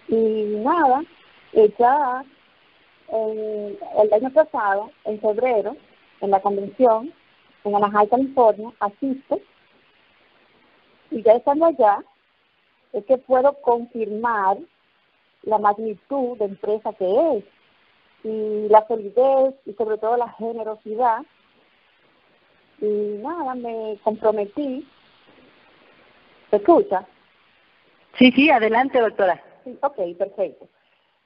Y nada, ya el año pasado, en febrero, en la convención, en Anaheim, California, asisto, y ya estando allá, es que puedo confirmar la magnitud de empresa que es y la solidez y sobre todo la generosidad. Y nada, me comprometí. ¿Se escucha? Sí, sí, adelante, doctora. Sí, ok, perfecto.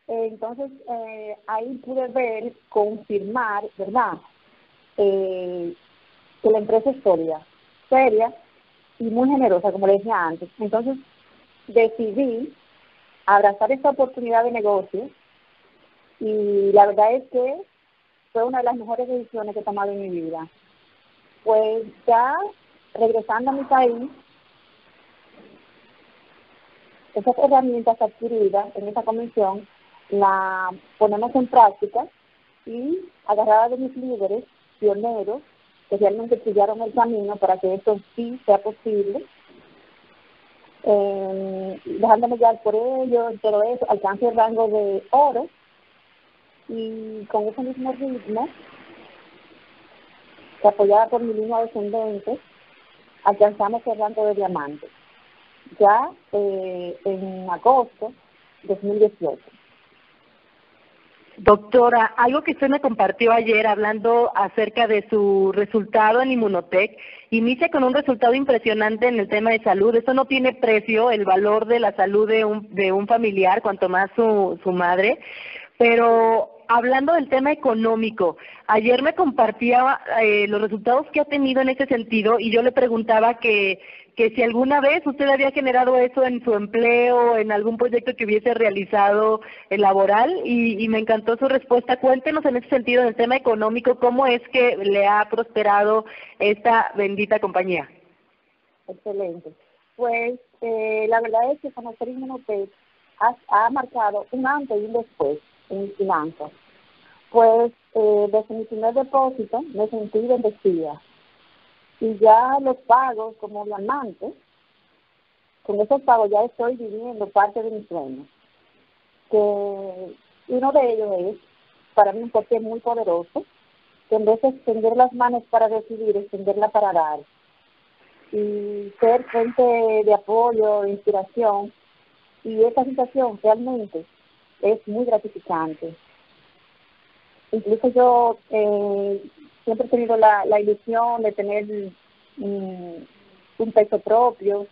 entonces, eh, ahí pude ver, confirmar, ¿verdad? Eh, que la empresa es seria, seria y muy generosa, como le decía antes. Entonces, decidí abrazar esta oportunidad de negocio y la verdad es que fue una de las mejores decisiones que he tomado en mi vida. Pues ya regresando a mi país, esas herramientas adquiridas en esta convención la ponemos en práctica y agarrada de mis líderes, pioneros, que realmente pillaron el camino para que esto sí sea posible, eh, dejándome llevar por ello, pero eso, alcance el rango de oro y con ese mismo ritmo, apoyada por mi línea descendente, alcanzamos el rango de diamante, ya eh, en agosto de 2018. Doctora, algo que usted me compartió ayer hablando acerca de su resultado en Inmunotech, inicia con un resultado impresionante en el tema de salud. Eso no tiene precio, el valor de la salud de un, de un familiar, cuanto más su, su madre. Pero hablando del tema económico, ayer me compartía eh, los resultados que ha tenido en ese sentido y yo le preguntaba que, que si alguna vez usted había generado eso en su empleo, en algún proyecto que hubiese realizado el laboral y, y me encantó su respuesta. Cuéntenos en ese sentido, en el tema económico, cómo es que le ha prosperado esta bendita compañía. Excelente. Pues eh, la verdad es que conocer Inmunotech ha, ha marcado un antes y un después en finanzas. Pues eh, desde mi primer depósito me sentí bendecida. Y ya los pagos como diamante, con esos pagos ya estoy viviendo parte de mis sueños. Que uno de ellos es, para mí, un porqué muy poderoso, que en vez de extender las manos para recibir, extenderla para dar. Y ser fuente de apoyo, de inspiración. Y esta situación realmente es muy gratificante. Incluso yo eh, siempre he tenido la, la ilusión de tener mm, un peso propio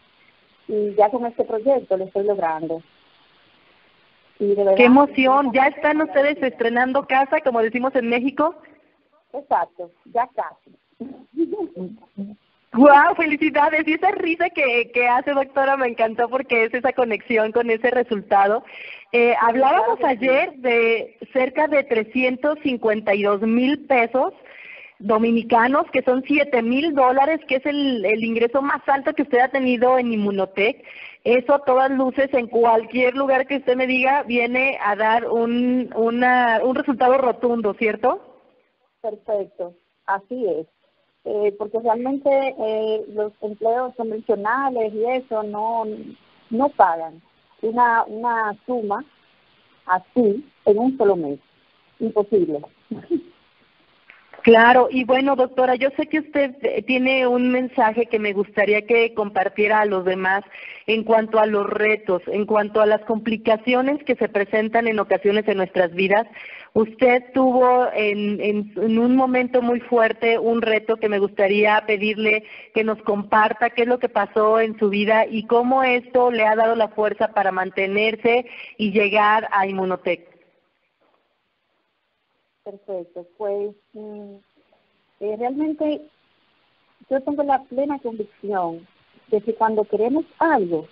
y ya con este proyecto lo estoy logrando. Y de ¡Qué emoción! ¿Ya están ustedes estrenando casa, como decimos en México? Exacto, ya casi. ¡Wow! Felicidades. Y esa risa que, que hace, doctora, me encantó porque es esa conexión con ese resultado. Eh, hablábamos ayer de cerca de 352 mil pesos dominicanos, que son 7 mil dólares, que es el, el ingreso más alto que usted ha tenido en Inmunotech. Eso, a todas luces, en cualquier lugar que usted me diga, viene a dar un, una, un resultado rotundo, ¿cierto? Perfecto, así es eh, porque realmente eh, los empleos convencionales y eso no, no pagan una, una suma así en un solo mes. Imposible. Claro, y bueno, doctora, yo sé que usted eh, tiene un mensaje que me gustaría que compartiera a los demás en cuanto a los retos, en cuanto a las complicaciones que se presentan en ocasiones en nuestras vidas. Usted tuvo en, en, un momento muy fuerte un reto que me gustaría pedirle que nos comparta qué es lo que pasó en su vida y cómo esto le ha dado la fuerza para mantenerse y llegar a Inmunotech. Perfecto, pues mm, eh, realmente yo tengo la plena convicción de que cuando queremos algo,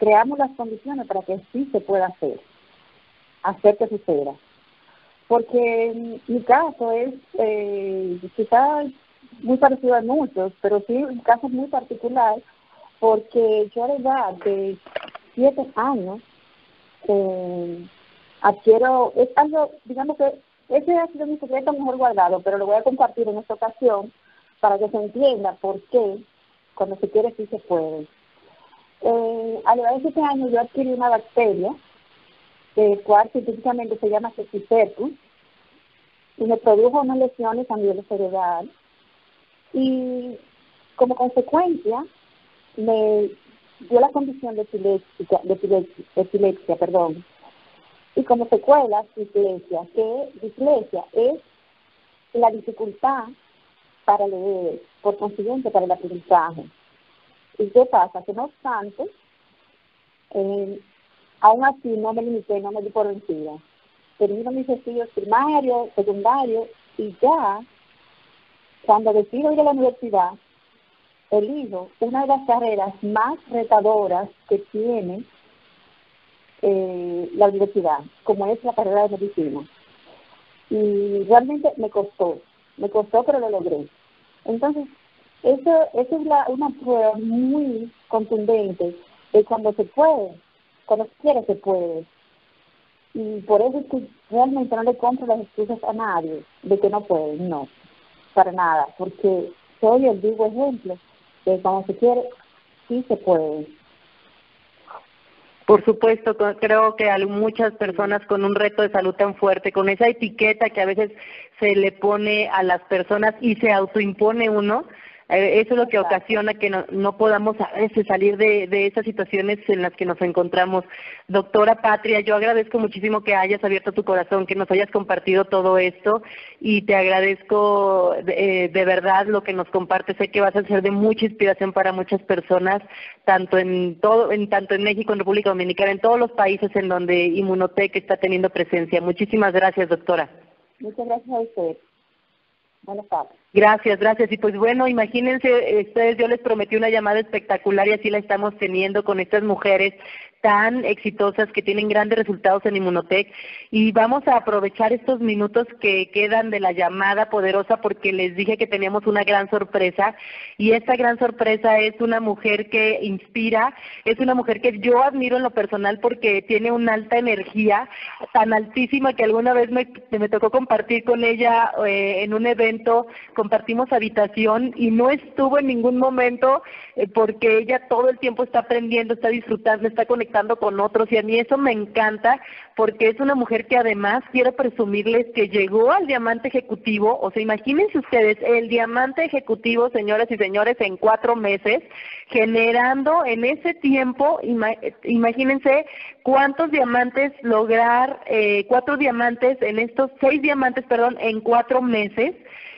creamos las condiciones para que sí se pueda hacer, hacer que suceda. Porque mi caso es eh, quizás muy parecido a muchos, pero sí un caso muy particular, porque yo a la edad de siete años, eh, adquiero, es algo, digamos que ese ha sido mi secreto mejor guardado, pero lo voy a compartir en esta ocasión para que se entienda por qué cuando se quiere sí se puede. Eh, a lo largo de este año yo adquirí una bacteria, cual científicamente se llama Cecicepus, y me produjo unas lesiones a nivel cerebral. Y como consecuencia, me dio la condición de epilepsia, de epilepsia, perdón. Y como secuela, dislexia, que dislexia es la dificultad para leer, por consiguiente, para el aprendizaje. ¿Y qué pasa? Que no obstante, eh, aún así no me limité, no me di por vencida. Termino mis estudios primarios, secundarios, y ya, cuando decido ir a la universidad, elijo una de las carreras más retadoras que tiene eh, la universidad, como es la carrera de medicina. Y realmente me costó, me costó, pero lo logré. Entonces, eso, eso es la, una prueba muy contundente de cuando se puede, cuando se quiere se puede. Y por eso es que realmente no le compro las excusas a nadie de que no puede, no, para nada, porque soy el vivo ejemplo de cuando se quiere, sí se puede. Por supuesto, creo que muchas personas con un reto de salud tan fuerte, con esa etiqueta que a veces se le pone a las personas y se autoimpone uno, eso es lo que ocasiona que no, podamos a veces salir de, de esas situaciones en las que nos encontramos. Doctora Patria, yo agradezco muchísimo que hayas abierto tu corazón, que nos hayas compartido todo esto y te agradezco de, de verdad lo que nos compartes. Sé que vas a ser de mucha inspiración para muchas personas, tanto en todo, en tanto en México, en República Dominicana, en todos los países en donde Inmunotech está teniendo presencia. Muchísimas gracias, doctora. Muchas gracias a usted. Buenas tardes. Gracias, gracias. Y pues bueno, imagínense, ustedes, yo les prometí una llamada espectacular y así la estamos teniendo con estas mujeres tan exitosas que tienen grandes resultados en Inmunotech. Y vamos a aprovechar estos minutos que quedan de la llamada poderosa porque les dije que teníamos una gran sorpresa. Y esta gran sorpresa es una mujer que inspira, es una mujer que yo admiro en lo personal porque tiene una alta energía tan altísima que alguna vez me, me tocó compartir con ella eh, en un evento, compartimos habitación y no estuvo en ningún momento eh, porque ella todo el tiempo está aprendiendo, está disfrutando, está conectando con otros y a mí eso me encanta porque es una mujer que además quiero presumirles que llegó al diamante ejecutivo, o sea, imagínense ustedes, el diamante ejecutivo, señoras y señores, en cuatro meses, generando en ese tiempo, imagínense cuántos diamantes lograr, eh, cuatro diamantes en estos, seis diamantes, perdón, en cuatro meses.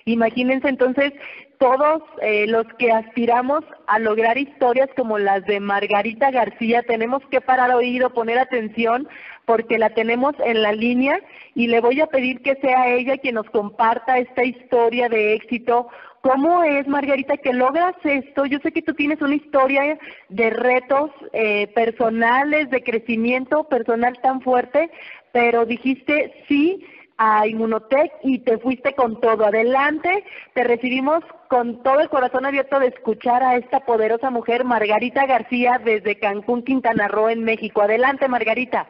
Imagínense entonces todos eh, los que aspiramos a lograr historias como las de Margarita García, tenemos que parar oído, poner atención, porque la tenemos en la línea y le voy a pedir que sea ella quien nos comparta esta historia de éxito. ¿Cómo es, Margarita, que logras esto? Yo sé que tú tienes una historia de retos eh, personales, de crecimiento personal tan fuerte, pero dijiste sí a Inmunotech y te fuiste con todo. Adelante, te recibimos con todo el corazón abierto de escuchar a esta poderosa mujer, Margarita García, desde Cancún, Quintana Roo, en México. Adelante, Margarita.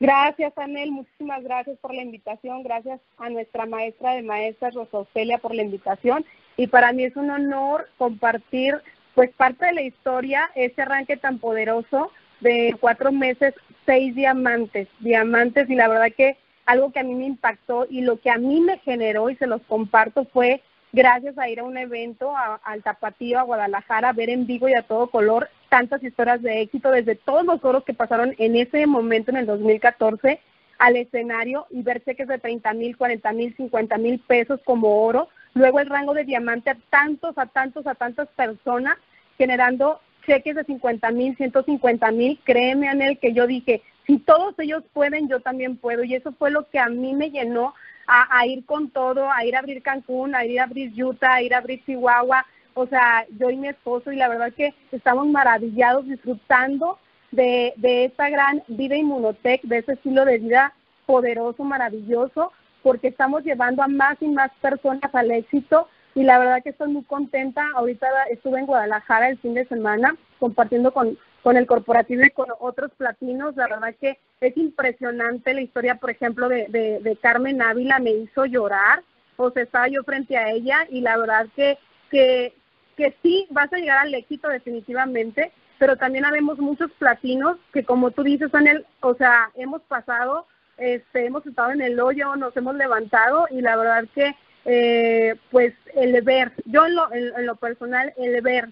Gracias, Anel. Muchísimas gracias por la invitación. Gracias a nuestra maestra de maestras, Rosa por la invitación. Y para mí es un honor compartir, pues, parte de la historia, ese arranque tan poderoso de cuatro meses, seis diamantes, diamantes, y la verdad que algo que a mí me impactó y lo que a mí me generó y se los comparto fue gracias a ir a un evento al Tapatío, a Guadalajara, ver en vivo y a todo color tantas historias de éxito desde todos los oros que pasaron en ese momento en el 2014 al escenario y ver cheques de 30 mil, 40 mil, 50 mil pesos como oro, luego el rango de diamante a tantos, a tantos, a tantas personas generando cheques de 50 mil, 150 mil, créeme Anel que yo dije, si todos ellos pueden, yo también puedo. Y eso fue lo que a mí me llenó a, ir con todo, a ir a abrir Cancún, a ir a abrir Utah, a ir a abrir Chihuahua. O sea, yo y mi esposo, y la verdad que estamos maravillados disfrutando de, de esta gran vida inmunotech, de ese estilo de vida poderoso, maravilloso, porque estamos llevando a más y más personas al éxito y la verdad que estoy muy contenta. Ahorita estuve en Guadalajara el fin de semana compartiendo con, con el corporativo y con otros platinos. La verdad que es impresionante la historia, por ejemplo, de, de, de Carmen Ávila, me hizo llorar. O sea, estaba yo frente a ella y la verdad que, que, que sí vas a llegar al éxito definitivamente, pero también habemos muchos platinos que como tú dices, son el, o sea, hemos pasado, este, hemos estado en el hoyo, nos hemos levantado y la verdad que eh, pues el ver, yo en lo, en, lo personal, el ver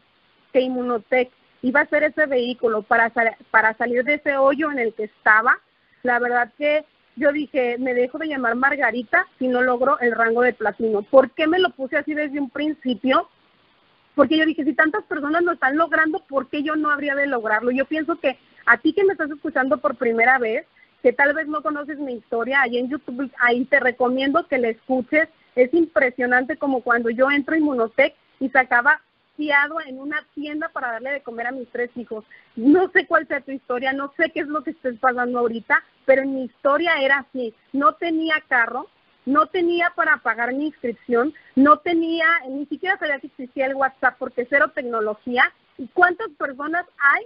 que Inmunotech iba a ser ese vehículo para, para salir de ese hoyo en el que estaba, la verdad que yo dije, me dejo de llamar Margarita si no logro el rango de platino. ¿Por qué me lo puse así desde un principio? Porque yo dije, si tantas personas lo están logrando, ¿por qué yo no habría de lograrlo? Yo pienso que a ti que me estás escuchando por primera vez, que tal vez no conoces mi historia, ahí en YouTube, ahí te recomiendo que la escuches. Es impresionante como cuando yo entro en Inmunotech y sacaba en una tienda para darle de comer a mis tres hijos. No sé cuál sea tu historia, no sé qué es lo que estés pasando ahorita, pero en mi historia era así. No tenía carro, no tenía para pagar mi inscripción, no tenía, ni siquiera sabía que existía el WhatsApp porque cero tecnología. ¿Y cuántas personas hay?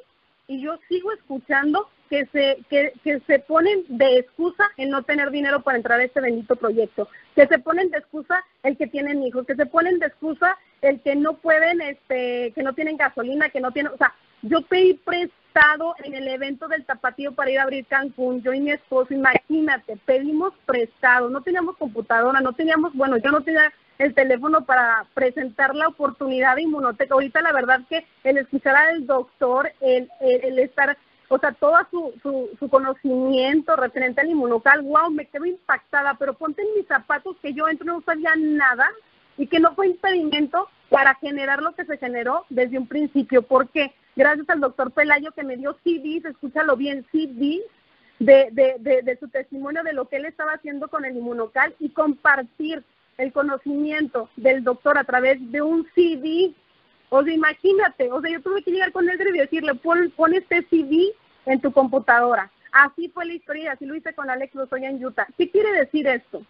Y yo sigo escuchando que se, que, que se ponen de excusa el no tener dinero para entrar a este bendito proyecto, que se ponen de excusa el que tienen hijos, que se ponen de excusa el que no pueden, este, que no tienen gasolina, que no tienen, o sea, yo pedí en el evento del Tapatío para ir a abrir Cancún, yo y mi esposo, imagínate, pedimos prestado, no teníamos computadora, no teníamos, bueno, yo no tenía el teléfono para presentar la oportunidad de inmunoteca. Ahorita la verdad que el escuchar al doctor, el, el estar o sea, todo su, su, su conocimiento referente al inmunocal, wow, me quedo impactada, pero ponte en mis zapatos que yo entro no sabía nada y que no fue impedimento para generar lo que se generó desde un principio, porque gracias al doctor Pelayo que me dio CDs, escúchalo bien, CDs, de, de, de, de su testimonio de lo que él estaba haciendo con el inmunocal y compartir el conocimiento del doctor a través de un CD. O sea, imagínate, o sea, yo tuve que llegar con él y decirle, pon, pon este CD en tu computadora. Así fue la historia, así lo hice con Alex Lozoya en Utah. ¿Qué quiere decir esto?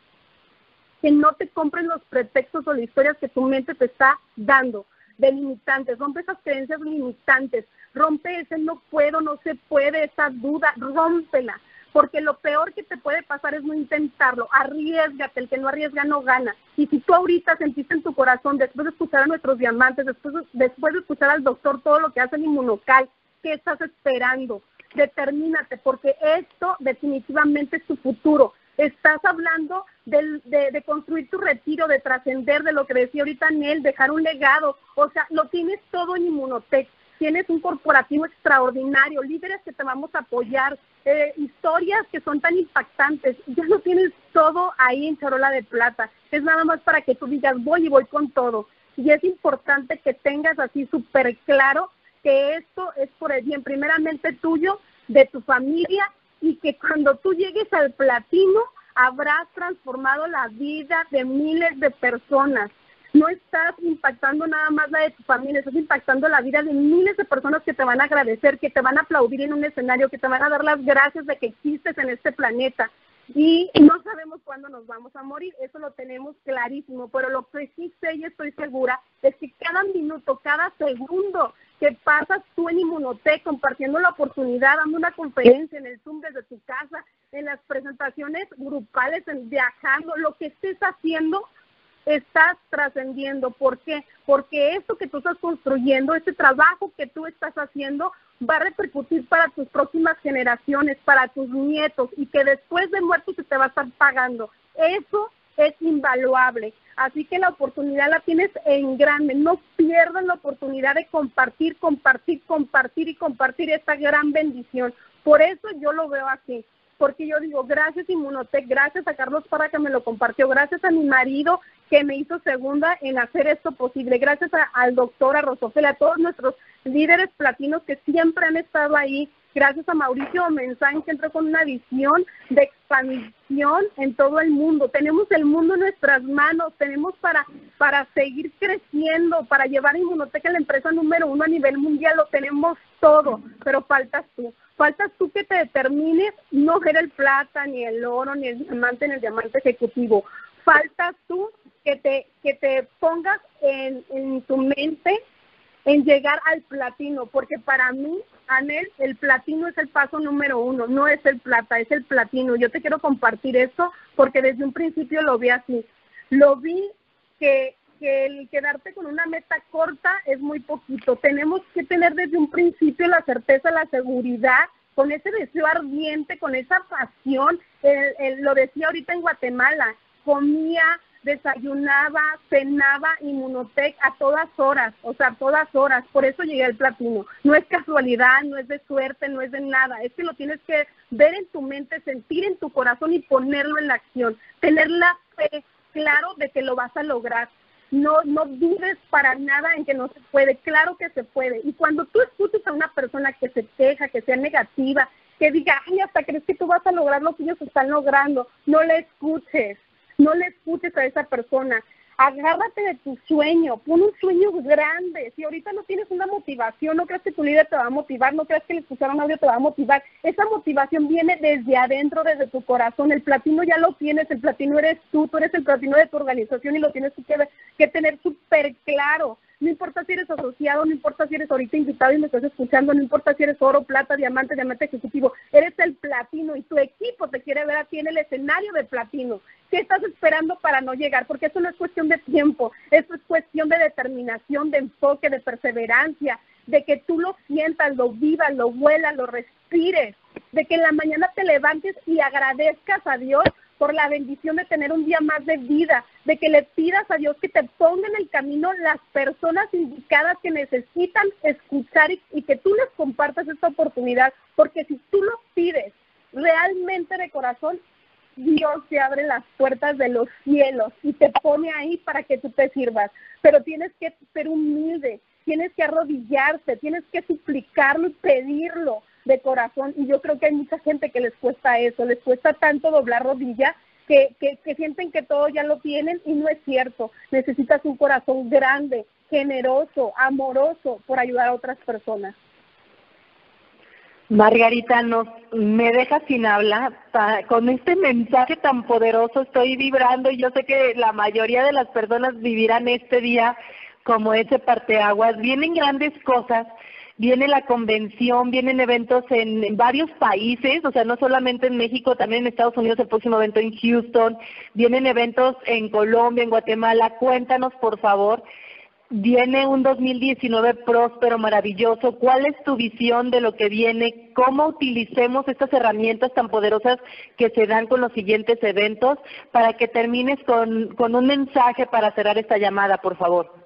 Que no te compren los pretextos o las historias que tu mente te está dando de limitantes, rompe esas creencias limitantes, rompe ese no puedo, no se puede, esa duda, rómpela, porque lo peor que te puede pasar es no intentarlo, arriesgate, el que no arriesga no gana. Y si tú ahorita sentiste en tu corazón, después de escuchar a nuestros diamantes, después de, después de escuchar al doctor todo lo que hace el inmunocal, ¿qué estás esperando? determínate, porque esto definitivamente es tu futuro. Estás hablando de, de, construir tu retiro, de trascender, de lo que decía ahorita Nel, dejar un legado. O sea, lo tienes todo en Inmunotech. Tienes un corporativo extraordinario, líderes que te vamos a apoyar, eh, historias que son tan impactantes. Ya lo tienes todo ahí en charola de plata. Es nada más para que tú digas, voy y voy con todo. Y es importante que tengas así súper claro que esto es por el bien primeramente tuyo, de tu familia y que cuando tú llegues al platino habrás transformado la vida de miles de personas. No estás impactando nada más la de tu familia, estás impactando la vida de miles de personas que te van a agradecer, que te van a aplaudir en un escenario, que te van a dar las gracias de que existes en este planeta. Y no sabemos cuándo nos vamos a morir, eso lo tenemos clarísimo, pero lo que sí sé y estoy segura es que cada minuto, cada segundo que pasas tú en Inmunotech compartiendo la oportunidad, dando una conferencia en el Zoom desde tu casa, en las presentaciones grupales, en viajando, lo que estés haciendo, estás trascendiendo. ¿Por qué? Porque esto que tú estás construyendo, este trabajo que tú estás haciendo, va a repercutir para tus próximas generaciones, para tus nietos, y que después de muerto se te va a estar pagando. Eso es invaluable. Así que la oportunidad la tienes en grande. No pierdas la oportunidad de compartir, compartir, compartir y compartir esta gran bendición. Por eso yo lo veo así. Porque yo digo, gracias Inmunotech, gracias a Carlos para que me lo compartió, gracias a mi marido que me hizo segunda en hacer esto posible, gracias al doctor, a Rosofel, a todos nuestros líderes platinos que siempre han estado ahí gracias a Mauricio Mensaje que entró con una visión de expansión en todo el mundo. Tenemos el mundo en nuestras manos, tenemos para, para seguir creciendo, para llevar Inmunoteca a la empresa número uno a nivel mundial, lo tenemos todo, pero faltas tú. Faltas tú que te determines no ver el plata, ni el oro, ni el diamante, ni el diamante ejecutivo. Faltas tú que te, que te pongas en, en tu mente en llegar al platino, porque para mí, Anel, el platino es el paso número uno, no es el plata, es el platino. Yo te quiero compartir esto porque desde un principio lo vi así. Lo vi que, que el quedarte con una meta corta es muy poquito. Tenemos que tener desde un principio la certeza, la seguridad, con ese deseo ardiente, con esa pasión. lo decía ahorita en Guatemala, comía desayunaba, cenaba Inmunotech a todas horas, o sea, a todas horas. Por eso llegué al platino. No es casualidad, no es de suerte, no es de nada. Es que lo tienes que ver en tu mente, sentir en tu corazón y ponerlo en la acción. Tener la fe claro de que lo vas a lograr. No, no dudes para nada en que no se puede. Claro que se puede. Y cuando tú escuches a una persona que se queja, que sea negativa, que diga, ay, hasta crees que tú vas a lograr lo que ellos están logrando, no le escuches no le escuches a esa persona. Agárrate de tu sueño, pon un sueño grande. Si ahorita no tienes una motivación, no crees que tu líder te va a motivar, no crees que el escuchar un audio te va a motivar. Esa motivación viene desde adentro, desde tu corazón. El platino ya lo tienes, el platino eres tú, tú eres el platino de tu organización y lo tienes que, que tener súper claro. No importa si eres asociado, no importa si eres ahorita invitado y me estás escuchando, no importa si eres oro, plata, diamante, diamante ejecutivo, eres el platino y tu equipo te quiere ver a en el escenario de platino. ¿Qué estás esperando para no llegar? Porque eso no es cuestión de tiempo, eso es cuestión de determinación, de enfoque, de perseverancia, de que tú lo sientas, lo vivas, lo huelas, lo respires, de que en la mañana te levantes y agradezcas a Dios por la bendición de tener un día más de vida, de que le pidas a Dios que te ponga en el camino las personas indicadas que necesitan escuchar y, que tú les compartas esta oportunidad, porque si tú lo pides realmente de corazón, Dios te abre las puertas de los cielos y te pone ahí para que tú te sirvas. Pero tienes que ser humilde, tienes que arrodillarse, tienes que suplicarlo y pedirlo de corazón y yo creo que hay mucha gente que les cuesta eso, les cuesta tanto doblar rodilla que, que, que sienten que todo ya lo tienen y no es cierto. Necesitas un corazón grande, generoso, amoroso por ayudar a otras personas. Margarita, nos, me deja sin hablar. Con este mensaje tan poderoso estoy vibrando y yo sé que la mayoría de las personas vivirán este día como ese parteaguas. Vienen grandes cosas viene la convención, vienen eventos en, varios países, o sea, no solamente en México, también en Estados Unidos el próximo evento en Houston, vienen eventos en Colombia, en Guatemala. Cuéntanos, por favor, viene un 2019 próspero, maravilloso. ¿Cuál es tu visión de lo que viene? ¿Cómo utilicemos estas herramientas tan poderosas que se dan con los siguientes eventos para que termines con, con un mensaje para cerrar esta llamada, por favor?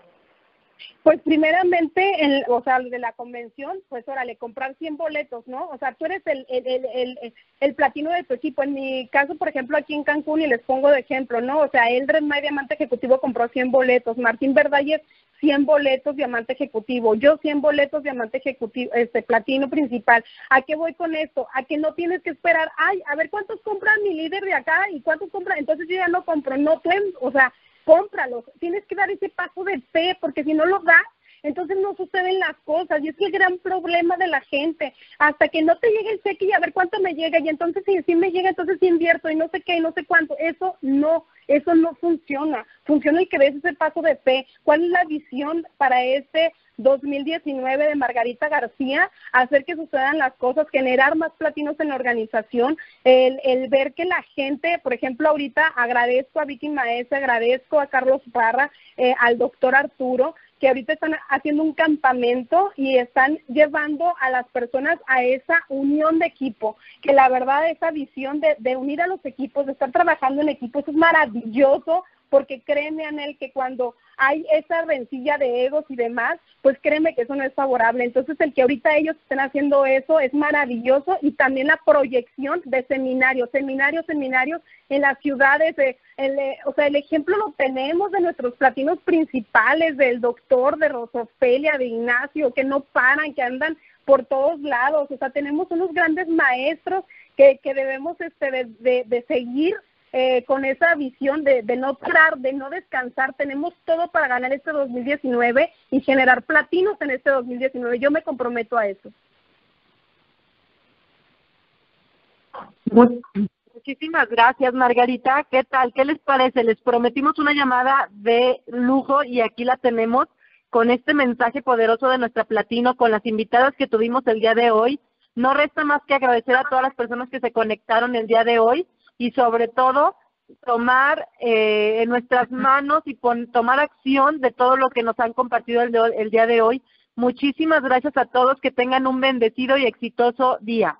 Pues primeramente, el, o sea, de la convención, pues órale, comprar 100 boletos, ¿no? O sea, tú eres el, el, el, el, platino de tu equipo. En mi caso, por ejemplo, aquí en Cancún, y les pongo de ejemplo, ¿no? O sea, Eldred May Diamante Ejecutivo compró 100 boletos, Martín Verdalles 100 boletos Diamante Ejecutivo, yo 100 boletos Diamante Ejecutivo, este platino principal. ¿A qué voy con esto? A que no tienes que esperar, ay, a ver cuántos compra mi líder de acá y cuántos compra, entonces yo ya no compro, no, o sea, cómpralos. Tienes que dar ese paso de fe, porque si no lo das, entonces no suceden las cosas. Y es el gran problema de la gente. Hasta que no te llegue el cheque y a ver cuánto me llega, y entonces si, si me llega, entonces invierto y no sé qué, y no sé cuánto. Eso no, eso no funciona. Funciona el que des ese paso de fe. ¿Cuál es la visión para este 2019 de Margarita García, hacer que sucedan las cosas, generar más platinos en la organización, el, el ver que la gente, por ejemplo, ahorita agradezco a Vicky Maese, agradezco a Carlos Parra, eh, al doctor Arturo, que ahorita están haciendo un campamento y están llevando a las personas a esa unión de equipo, que la verdad esa visión de, de unir a los equipos, de estar trabajando en equipos es maravilloso porque créeme, Anel, que cuando hay esa rencilla de egos y demás, pues créeme que eso no es favorable. Entonces, el que ahorita ellos estén haciendo eso es maravilloso y también la proyección de seminarios, seminarios, seminarios en las ciudades. De, el, o sea, el ejemplo lo tenemos de nuestros platinos principales, del doctor, de Rosofelia, de Ignacio, que no paran, que andan por todos lados. O sea, tenemos unos grandes maestros que, que debemos este, de, de seguir eh, con esa visión de, no parar, de no descansar. Tenemos todo para ganar este 2019 y generar platinos en este 2019. Yo me comprometo a eso. Muchísimas gracias, Margarita. ¿Qué tal? ¿Qué les parece? Les prometimos una llamada de lujo y aquí la tenemos. con este mensaje poderoso de nuestra Platino, con las invitadas que tuvimos el día de hoy. No resta más que agradecer a todas las personas que se conectaron el día de hoy y sobre todo tomar eh, en nuestras manos y tomar acción de todo lo que nos han compartido el, el día de hoy. Muchísimas gracias a todos, que tengan un bendecido y exitoso día.